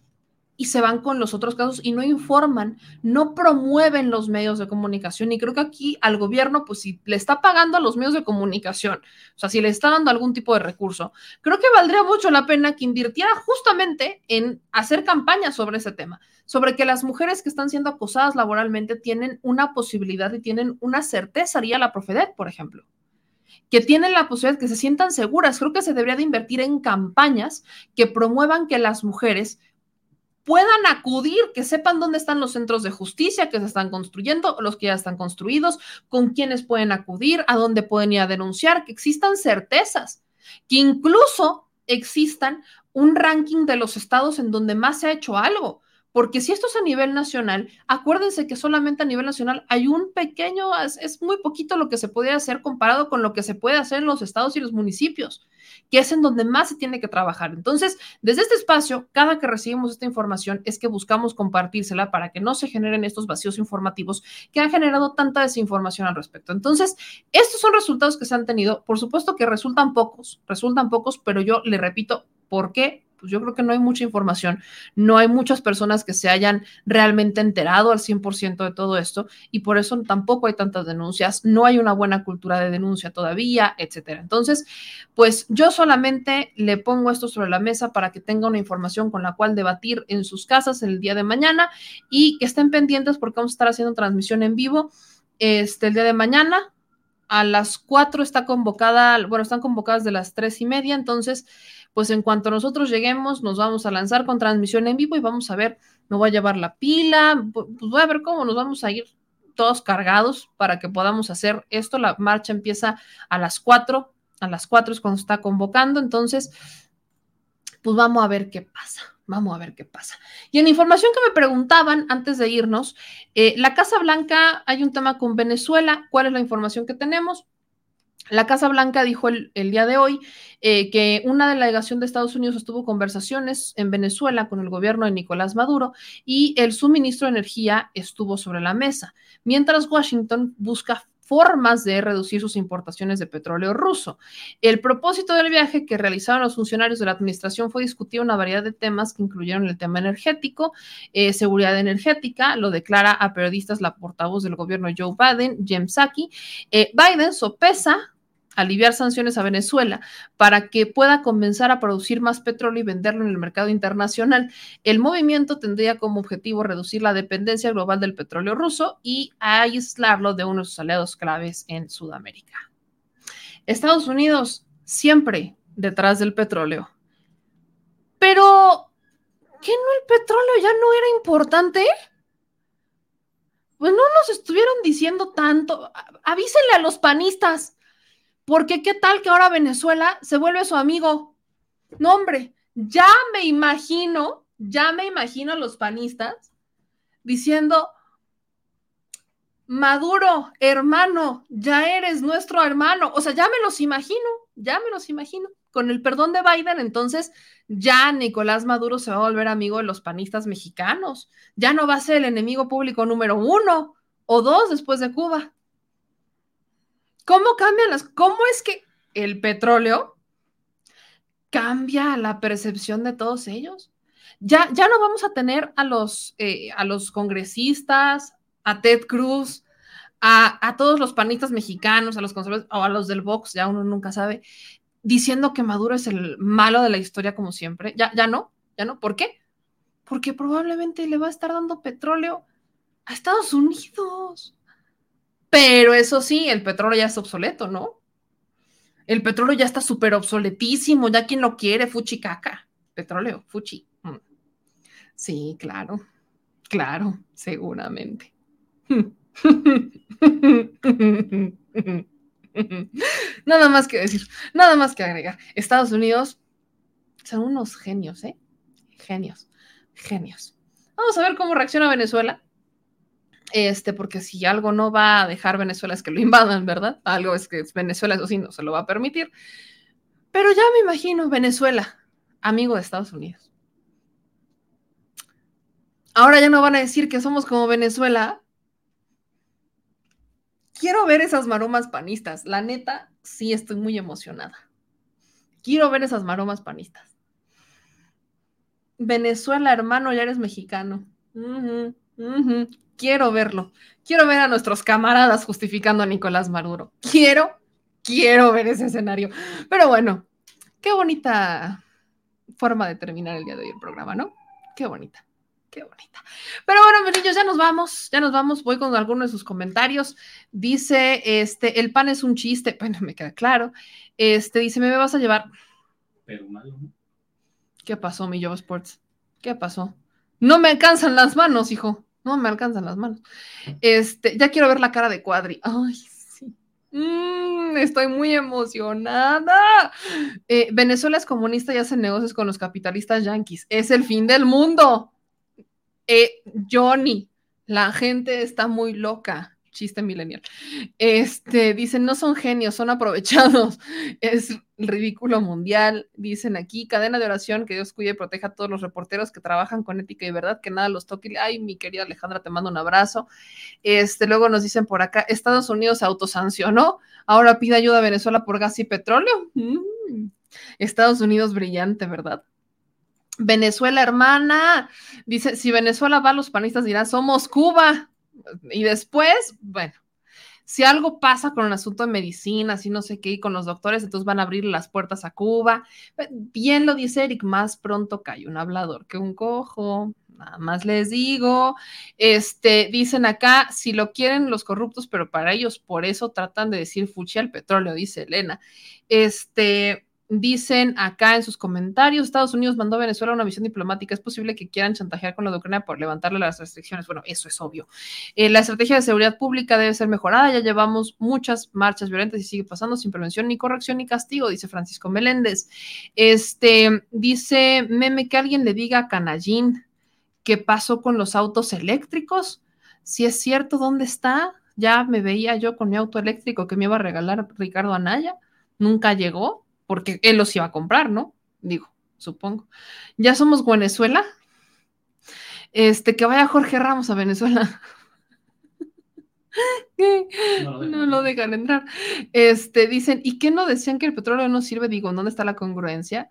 y se van con los otros casos y no informan, no promueven los medios de comunicación. Y creo que aquí al gobierno, pues si le está pagando a los medios de comunicación, o sea, si le está dando algún tipo de recurso, creo que valdría mucho la pena que invirtiera justamente en hacer campañas sobre ese tema, sobre que las mujeres que están siendo acosadas laboralmente tienen una posibilidad y tienen una certeza, haría la Profedet, por ejemplo que tienen la posibilidad que se sientan seguras. Creo que se debería de invertir en campañas que promuevan que las mujeres puedan acudir, que sepan dónde están los centros de justicia que se están construyendo, los que ya están construidos, con quiénes pueden acudir, a dónde pueden ir a denunciar, que existan certezas, que incluso existan un ranking de los estados en donde más se ha hecho algo. Porque si esto es a nivel nacional, acuérdense que solamente a nivel nacional hay un pequeño, es, muy poquito lo que se puede hacer comparado con lo que se puede hacer en los estados y los municipios que es en donde más se tiene que trabajar. Entonces, desde este espacio, cada que recibimos esta información es que buscamos compartírsela para que no se generen estos vacíos informativos que han generado tanta desinformación al respecto. Entonces, estos son resultados que se han tenido. Por supuesto que resultan pocos, resultan pocos, pero yo le repito, ¿por qué? Pues yo creo que no hay mucha información, no hay muchas personas que se hayan realmente enterado al 100% de todo esto y por eso tampoco hay tantas denuncias, no hay una buena cultura de denuncia todavía, etcétera. Entonces, pues yo solamente le pongo esto sobre la mesa para que tenga una información con la cual debatir en sus casas el día de mañana y que estén pendientes porque vamos a estar haciendo transmisión en vivo este el día de mañana a las 4 está convocada, bueno, están convocadas de las tres y media, entonces pues en cuanto nosotros lleguemos, nos vamos a lanzar con transmisión en vivo y vamos a ver, me voy a llevar la pila, pues voy a ver cómo nos vamos a ir todos cargados para que podamos hacer esto. La marcha empieza a las 4, a las 4 es cuando está convocando, entonces, pues vamos a ver qué pasa. Vamos a ver qué pasa. Y en información que me preguntaban antes de irnos, eh, la Casa Blanca, hay un tema con Venezuela. ¿Cuál es la información que tenemos? La Casa Blanca dijo el, día de hoy eh, que una delegación de Estados Unidos estuvo conversaciones en Venezuela con el gobierno de Nicolás Maduro y el suministro de energía estuvo sobre la mesa, mientras Washington busca formas de reducir sus importaciones de petróleo ruso. El propósito del viaje que realizaron los funcionarios de la administración fue discutir una variedad de temas que incluyeron el tema energético, eh, seguridad energética, lo declara a periodistas la portavoz del gobierno Joe Biden, Jem Psaki. Eh, Biden sopesa aliviar sanciones a Venezuela para que pueda comenzar a producir más petróleo y venderlo en el mercado internacional. El movimiento tendría como objetivo reducir la dependencia global del petróleo ruso y aislarlo de uno de sus aliados claves en Sudamérica. Estados Unidos siempre detrás del petróleo. Pero, ¿qué no el petróleo ya no era importante? Pues no nos estuvieron diciendo tanto. Avísenle a los panistas porque qué tal que ahora Venezuela se vuelve su amigo. No, hombre, ya me imagino, ya me imagino a los panistas diciendo, Maduro, hermano, ya eres nuestro hermano. O sea, ya me los imagino, ya me los imagino. Con el perdón de Biden, entonces ya Nicolás Maduro se va a volver amigo de los panistas mexicanos. Ya no va a ser el enemigo público número uno o dos después de Cuba. ¿Cómo cambian las, cómo es que el petróleo cambia la percepción de todos ellos? Ya, ya no vamos a tener a los, eh, a los congresistas, a Ted Cruz, a, todos los panistas mexicanos, a los conservadores o a los del Vox, ya uno nunca sabe, diciendo que Maduro es el malo de la historia como siempre. Ya, ya no, ya no. ¿Por qué? Porque probablemente le va a estar dando petróleo a Estados Unidos. Pero eso sí, el petróleo ya es obsoleto, ¿no? El petróleo ya está súper obsoletísimo, ya quien lo quiere, fuchi caca. Petróleo, fuchi. Mm. Sí, claro, claro, seguramente. Nada más que decir, nada más que agregar. Estados Unidos son unos genios, ¿eh? Genios, genios. Vamos a ver cómo reacciona Venezuela este, porque si algo no va a dejar Venezuela es que lo invadan, ¿verdad? Algo es que Venezuela, eso sí, no se lo va a permitir. Pero ya me imagino Venezuela, amigo de Estados Unidos. Ahora ya no van a decir que somos como Venezuela, quiero ver esas maromas panistas. La neta, sí estoy muy emocionada. Quiero ver esas maromas panistas. Venezuela, hermano, ya eres mexicano. Quiero verlo. Quiero ver a nuestros camaradas justificando a Nicolás Maduro. Quiero, quiero ver ese escenario. Pero bueno, qué bonita forma de terminar el día de hoy el programa, ¿no? Qué bonita. Qué bonita. Pero bueno, mis niños, ya nos vamos, ya nos vamos. Voy con algunos de sus comentarios. Dice, este, el pan es un chiste. Bueno, me queda claro. Este, dice, me vas a llevar. Pero malo, ¿no? ¿Qué pasó, mi Joe Sports? ¿Qué pasó? No me alcanzan las manos, hijo. No me alcanzan las manos. Este, ya quiero ver la cara de Cuadri. Ay, sí. Mm, estoy muy emocionada. Eh, Venezuela es comunista y hace negocios con los capitalistas yanquis. Es el fin del mundo. Eh, Johnny, la gente está muy loca. Chiste millennial. Este, dicen, no son genios, son aprovechados. Es ridículo mundial. Dicen aquí, cadena de oración, que Dios cuide y proteja a todos los reporteros que trabajan con ética y verdad, que nada los toque. Ay, mi querida Alejandra, te mando un abrazo. Este, luego nos dicen por acá, Estados Unidos autosancionó, ahora pide ayuda a Venezuela por gas y petróleo. Mm. Estados Unidos brillante, ¿verdad? Venezuela, hermana, dice, si Venezuela va, los panistas dirán, somos Cuba. Y después, bueno, si algo pasa con un asunto de medicina, si no sé qué, y con los doctores, entonces van a abrir las puertas a Cuba. Bien lo dice Eric, más pronto cae un hablador que un cojo. Nada más les digo, este, dicen acá, si lo quieren los corruptos, pero para ellos por eso tratan de decir fuchi al petróleo, dice Elena. Este, Dicen acá en sus comentarios, Estados Unidos mandó a Venezuela una misión diplomática. Es posible que quieran chantajear con la de Ucrania por levantarle las restricciones. Bueno, eso es obvio. Eh, la estrategia de seguridad pública debe ser mejorada. Ya llevamos muchas marchas violentas y sigue pasando sin prevención, ni corrección, ni castigo, dice Francisco Meléndez. Este, dice Meme que alguien le diga a Canallín qué pasó con los autos eléctricos. Si es cierto, ¿dónde está? Ya me veía yo con mi auto eléctrico que me iba a regalar Ricardo Anaya. Nunca llegó porque él los iba a comprar, ¿no? Digo, supongo. Ya somos Venezuela. Este, que vaya Jorge Ramos a Venezuela. No, no lo dejan entrar. Este, dicen, ¿y qué no decían que el petróleo no sirve? Digo, ¿dónde está la congruencia?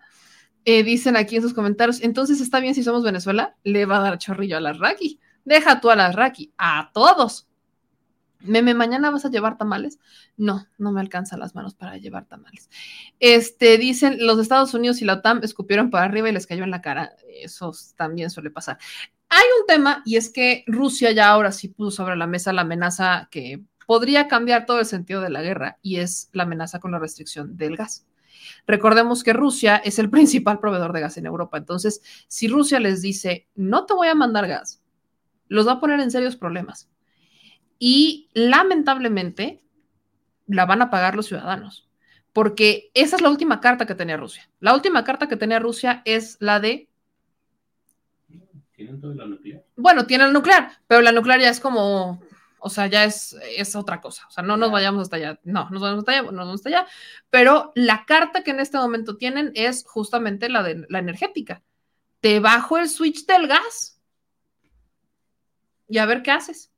Eh, dicen aquí en sus comentarios, entonces está bien si somos Venezuela, le va a dar chorrillo a la Raki. Deja tú a la Raki, a todos. Meme, ¿mañana vas a llevar tamales? No, no me alcanzan las manos para llevar tamales. Este, dicen, los Estados Unidos y la OTAN escupieron para arriba y les cayó en la cara. Eso también suele pasar. Hay un tema y es que Rusia ya ahora sí puso sobre la mesa la amenaza que podría cambiar todo el sentido de la guerra y es la amenaza con la restricción del gas. Recordemos que Rusia es el principal proveedor de gas en Europa. Entonces, si Rusia les dice, no te voy a mandar gas, los va a poner en serios problemas y lamentablemente la van a pagar los ciudadanos, porque esa es la última carta que tenía Rusia. La última carta que tenía Rusia es la de... ¿Tienen toda la nuclear? Bueno, tienen el nuclear, pero la nuclear ya es como, o sea, ya es, es otra cosa. O sea, no nos vayamos hasta allá. No, nos vamos hasta allá, nos vamos hasta allá. Pero la carta que en este momento tienen es justamente la de la energética. Te bajo el switch del gas y a ver qué haces.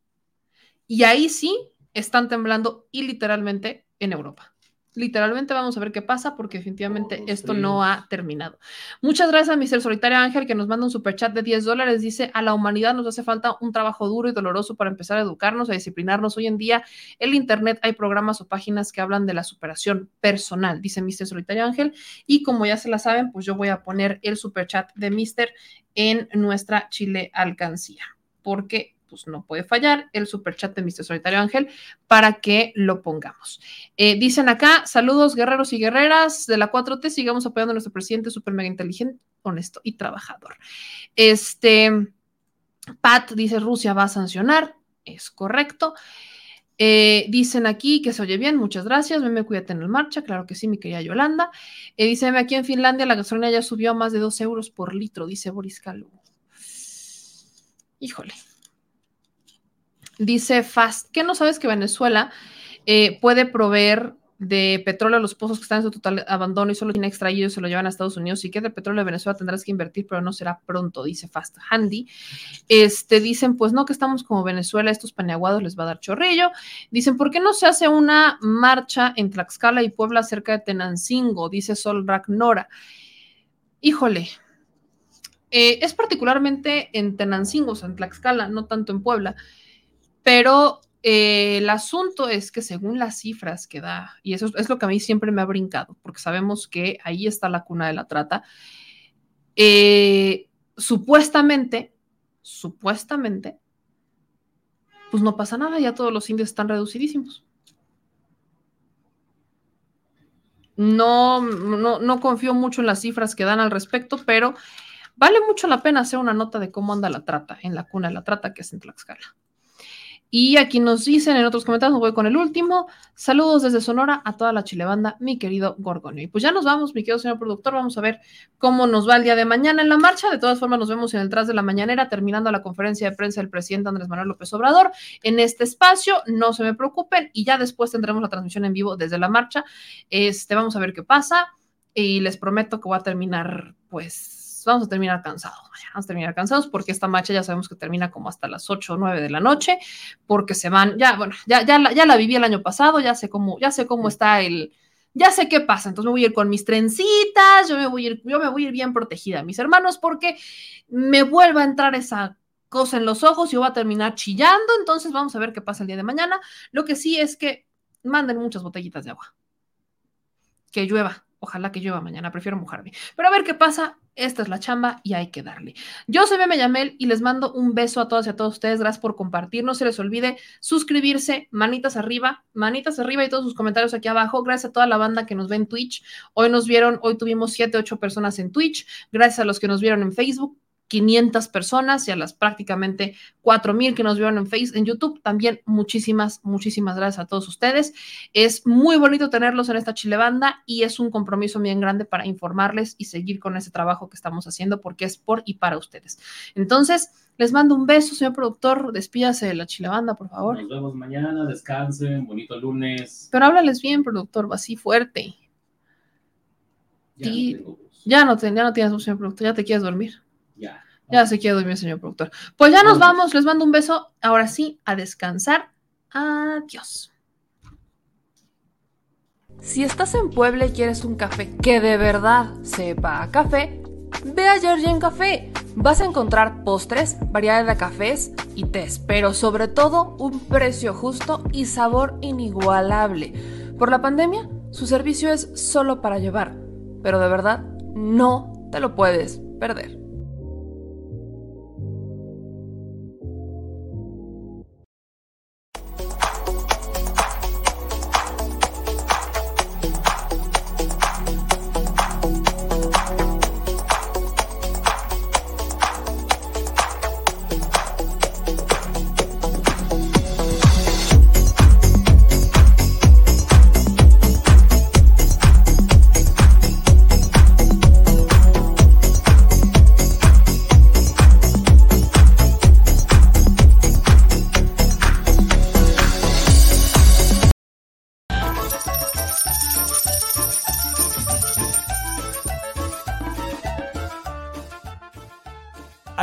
Y ahí sí están temblando y literalmente en Europa. Literalmente vamos a ver qué pasa porque definitivamente esto no ha terminado. Muchas gracias a Mr. Solitario Ángel que nos manda un super chat de 10 dólares. Dice, a la humanidad nos hace falta un trabajo duro y doloroso para empezar a educarnos, a disciplinarnos. Hoy en día en Internet hay programas o páginas que hablan de la superación personal, dice Mr. Solitario Ángel. Y como ya se la saben, pues yo voy a poner el super chat de Mr. en nuestra Chile alcancía porque pues no puede fallar el super chat de Mr. Solitario Ángel para que lo pongamos. Eh, dicen acá, saludos guerreros y guerreras de la 4T, sigamos apoyando a nuestro presidente súper mega inteligente, honesto y trabajador. Este, Pat dice, Rusia va a sancionar, es correcto. Eh, dicen aquí que se oye bien, muchas gracias. me cuídate en el marcha, claro que sí, mi querida Yolanda. Eh, dice, aquí en Finlandia la gasolina ya subió a más de 2 euros por litro, dice Boris Kalu. Híjole, Dice Fast, ¿qué no sabes que Venezuela eh, puede proveer de petróleo a los pozos que están en su total abandono y solo tiene extraído y se lo llevan a Estados Unidos. Si el petróleo de Venezuela tendrás que invertir, pero no será pronto, dice Fast Handy. Este, dicen, pues no, que estamos como Venezuela, estos paneaguados les va a dar chorrillo. Dicen, ¿por qué no se hace una marcha en Tlaxcala y Puebla cerca de Tenancingo? Dice Sol Ragnora. Híjole, eh, es particularmente en Tenancingo, o sea, en Tlaxcala, no tanto en Puebla, pero eh, el asunto es que según las cifras que da, y eso es lo que a mí siempre me ha brincado, porque sabemos que ahí está la cuna de la trata, eh, supuestamente, supuestamente, pues no pasa nada, ya todos los indios están reducidísimos. No, no, no confío mucho en las cifras que dan al respecto, pero vale mucho la pena hacer una nota de cómo anda la trata en la cuna de la trata que es en Tlaxcala. Y aquí nos dicen en otros comentarios, voy con el último. Saludos desde Sonora a toda la chilebanda, mi querido Gorgonio. Y pues ya nos vamos, mi querido señor productor. Vamos a ver cómo nos va el día de mañana en la marcha. De todas formas, nos vemos en el tras de la mañanera, terminando la conferencia de prensa del presidente Andrés Manuel López Obrador en este espacio. No se me preocupen. Y ya después tendremos la transmisión en vivo desde la marcha. Este, vamos a ver qué pasa. Y les prometo que voy a terminar, pues vamos a terminar cansados, vamos a terminar cansados porque esta marcha ya sabemos que termina como hasta las 8 o 9 de la noche, porque se van, ya, bueno, ya, ya, la, ya la viví el año pasado, ya sé cómo, ya sé cómo está el, ya sé qué pasa, entonces me voy a ir con mis trencitas, yo me voy a ir, yo me voy a ir bien protegida, mis hermanos, porque me vuelva a entrar esa cosa en los ojos y yo voy a terminar chillando, entonces vamos a ver qué pasa el día de mañana. Lo que sí es que manden muchas botellitas de agua. Que llueva, ojalá que llueva mañana, prefiero mojarme. Pero a ver qué pasa, esta es la chamba y hay que darle. Yo soy Meme Yamel y les mando un beso a todas y a todos ustedes. Gracias por compartir. No se les olvide suscribirse, manitas arriba, manitas arriba y todos sus comentarios aquí abajo. Gracias a toda la banda que nos ve en Twitch. Hoy nos vieron, hoy tuvimos 7, 8 personas en Twitch. Gracias a los que nos vieron en Facebook. 500 personas y a las prácticamente 4000 que nos vieron en Facebook, en YouTube. También muchísimas, muchísimas gracias a todos ustedes. Es muy bonito tenerlos en esta Chile Banda y es un compromiso bien grande para informarles y seguir con ese trabajo que estamos haciendo porque es por y para ustedes. Entonces, les mando un beso, señor productor. Despídase de la Chile Banda, por favor. Nos vemos mañana, descansen, bonito lunes. Pero háblales bien, productor, así fuerte. Ya, Y- no tengo. Ya no, te- ya no tienes señor productor, ya te quieres dormir. Ya. Ya se quiere dormir, señor productor. Pues ya nos vamos, les mando un beso. Ahora sí, a descansar. Adiós. Si estás en Puebla y quieres un café que de verdad sepa a café, ve a Georgian Café. Vas a encontrar postres, variedad de cafés y tés, pero sobre todo un precio justo y sabor inigualable. Por la pandemia, su servicio es solo para llevar, pero de verdad no te lo puedes perder.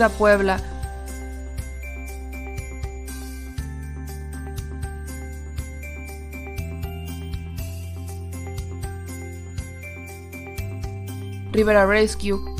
Frida Puebla. Rivera Rescue.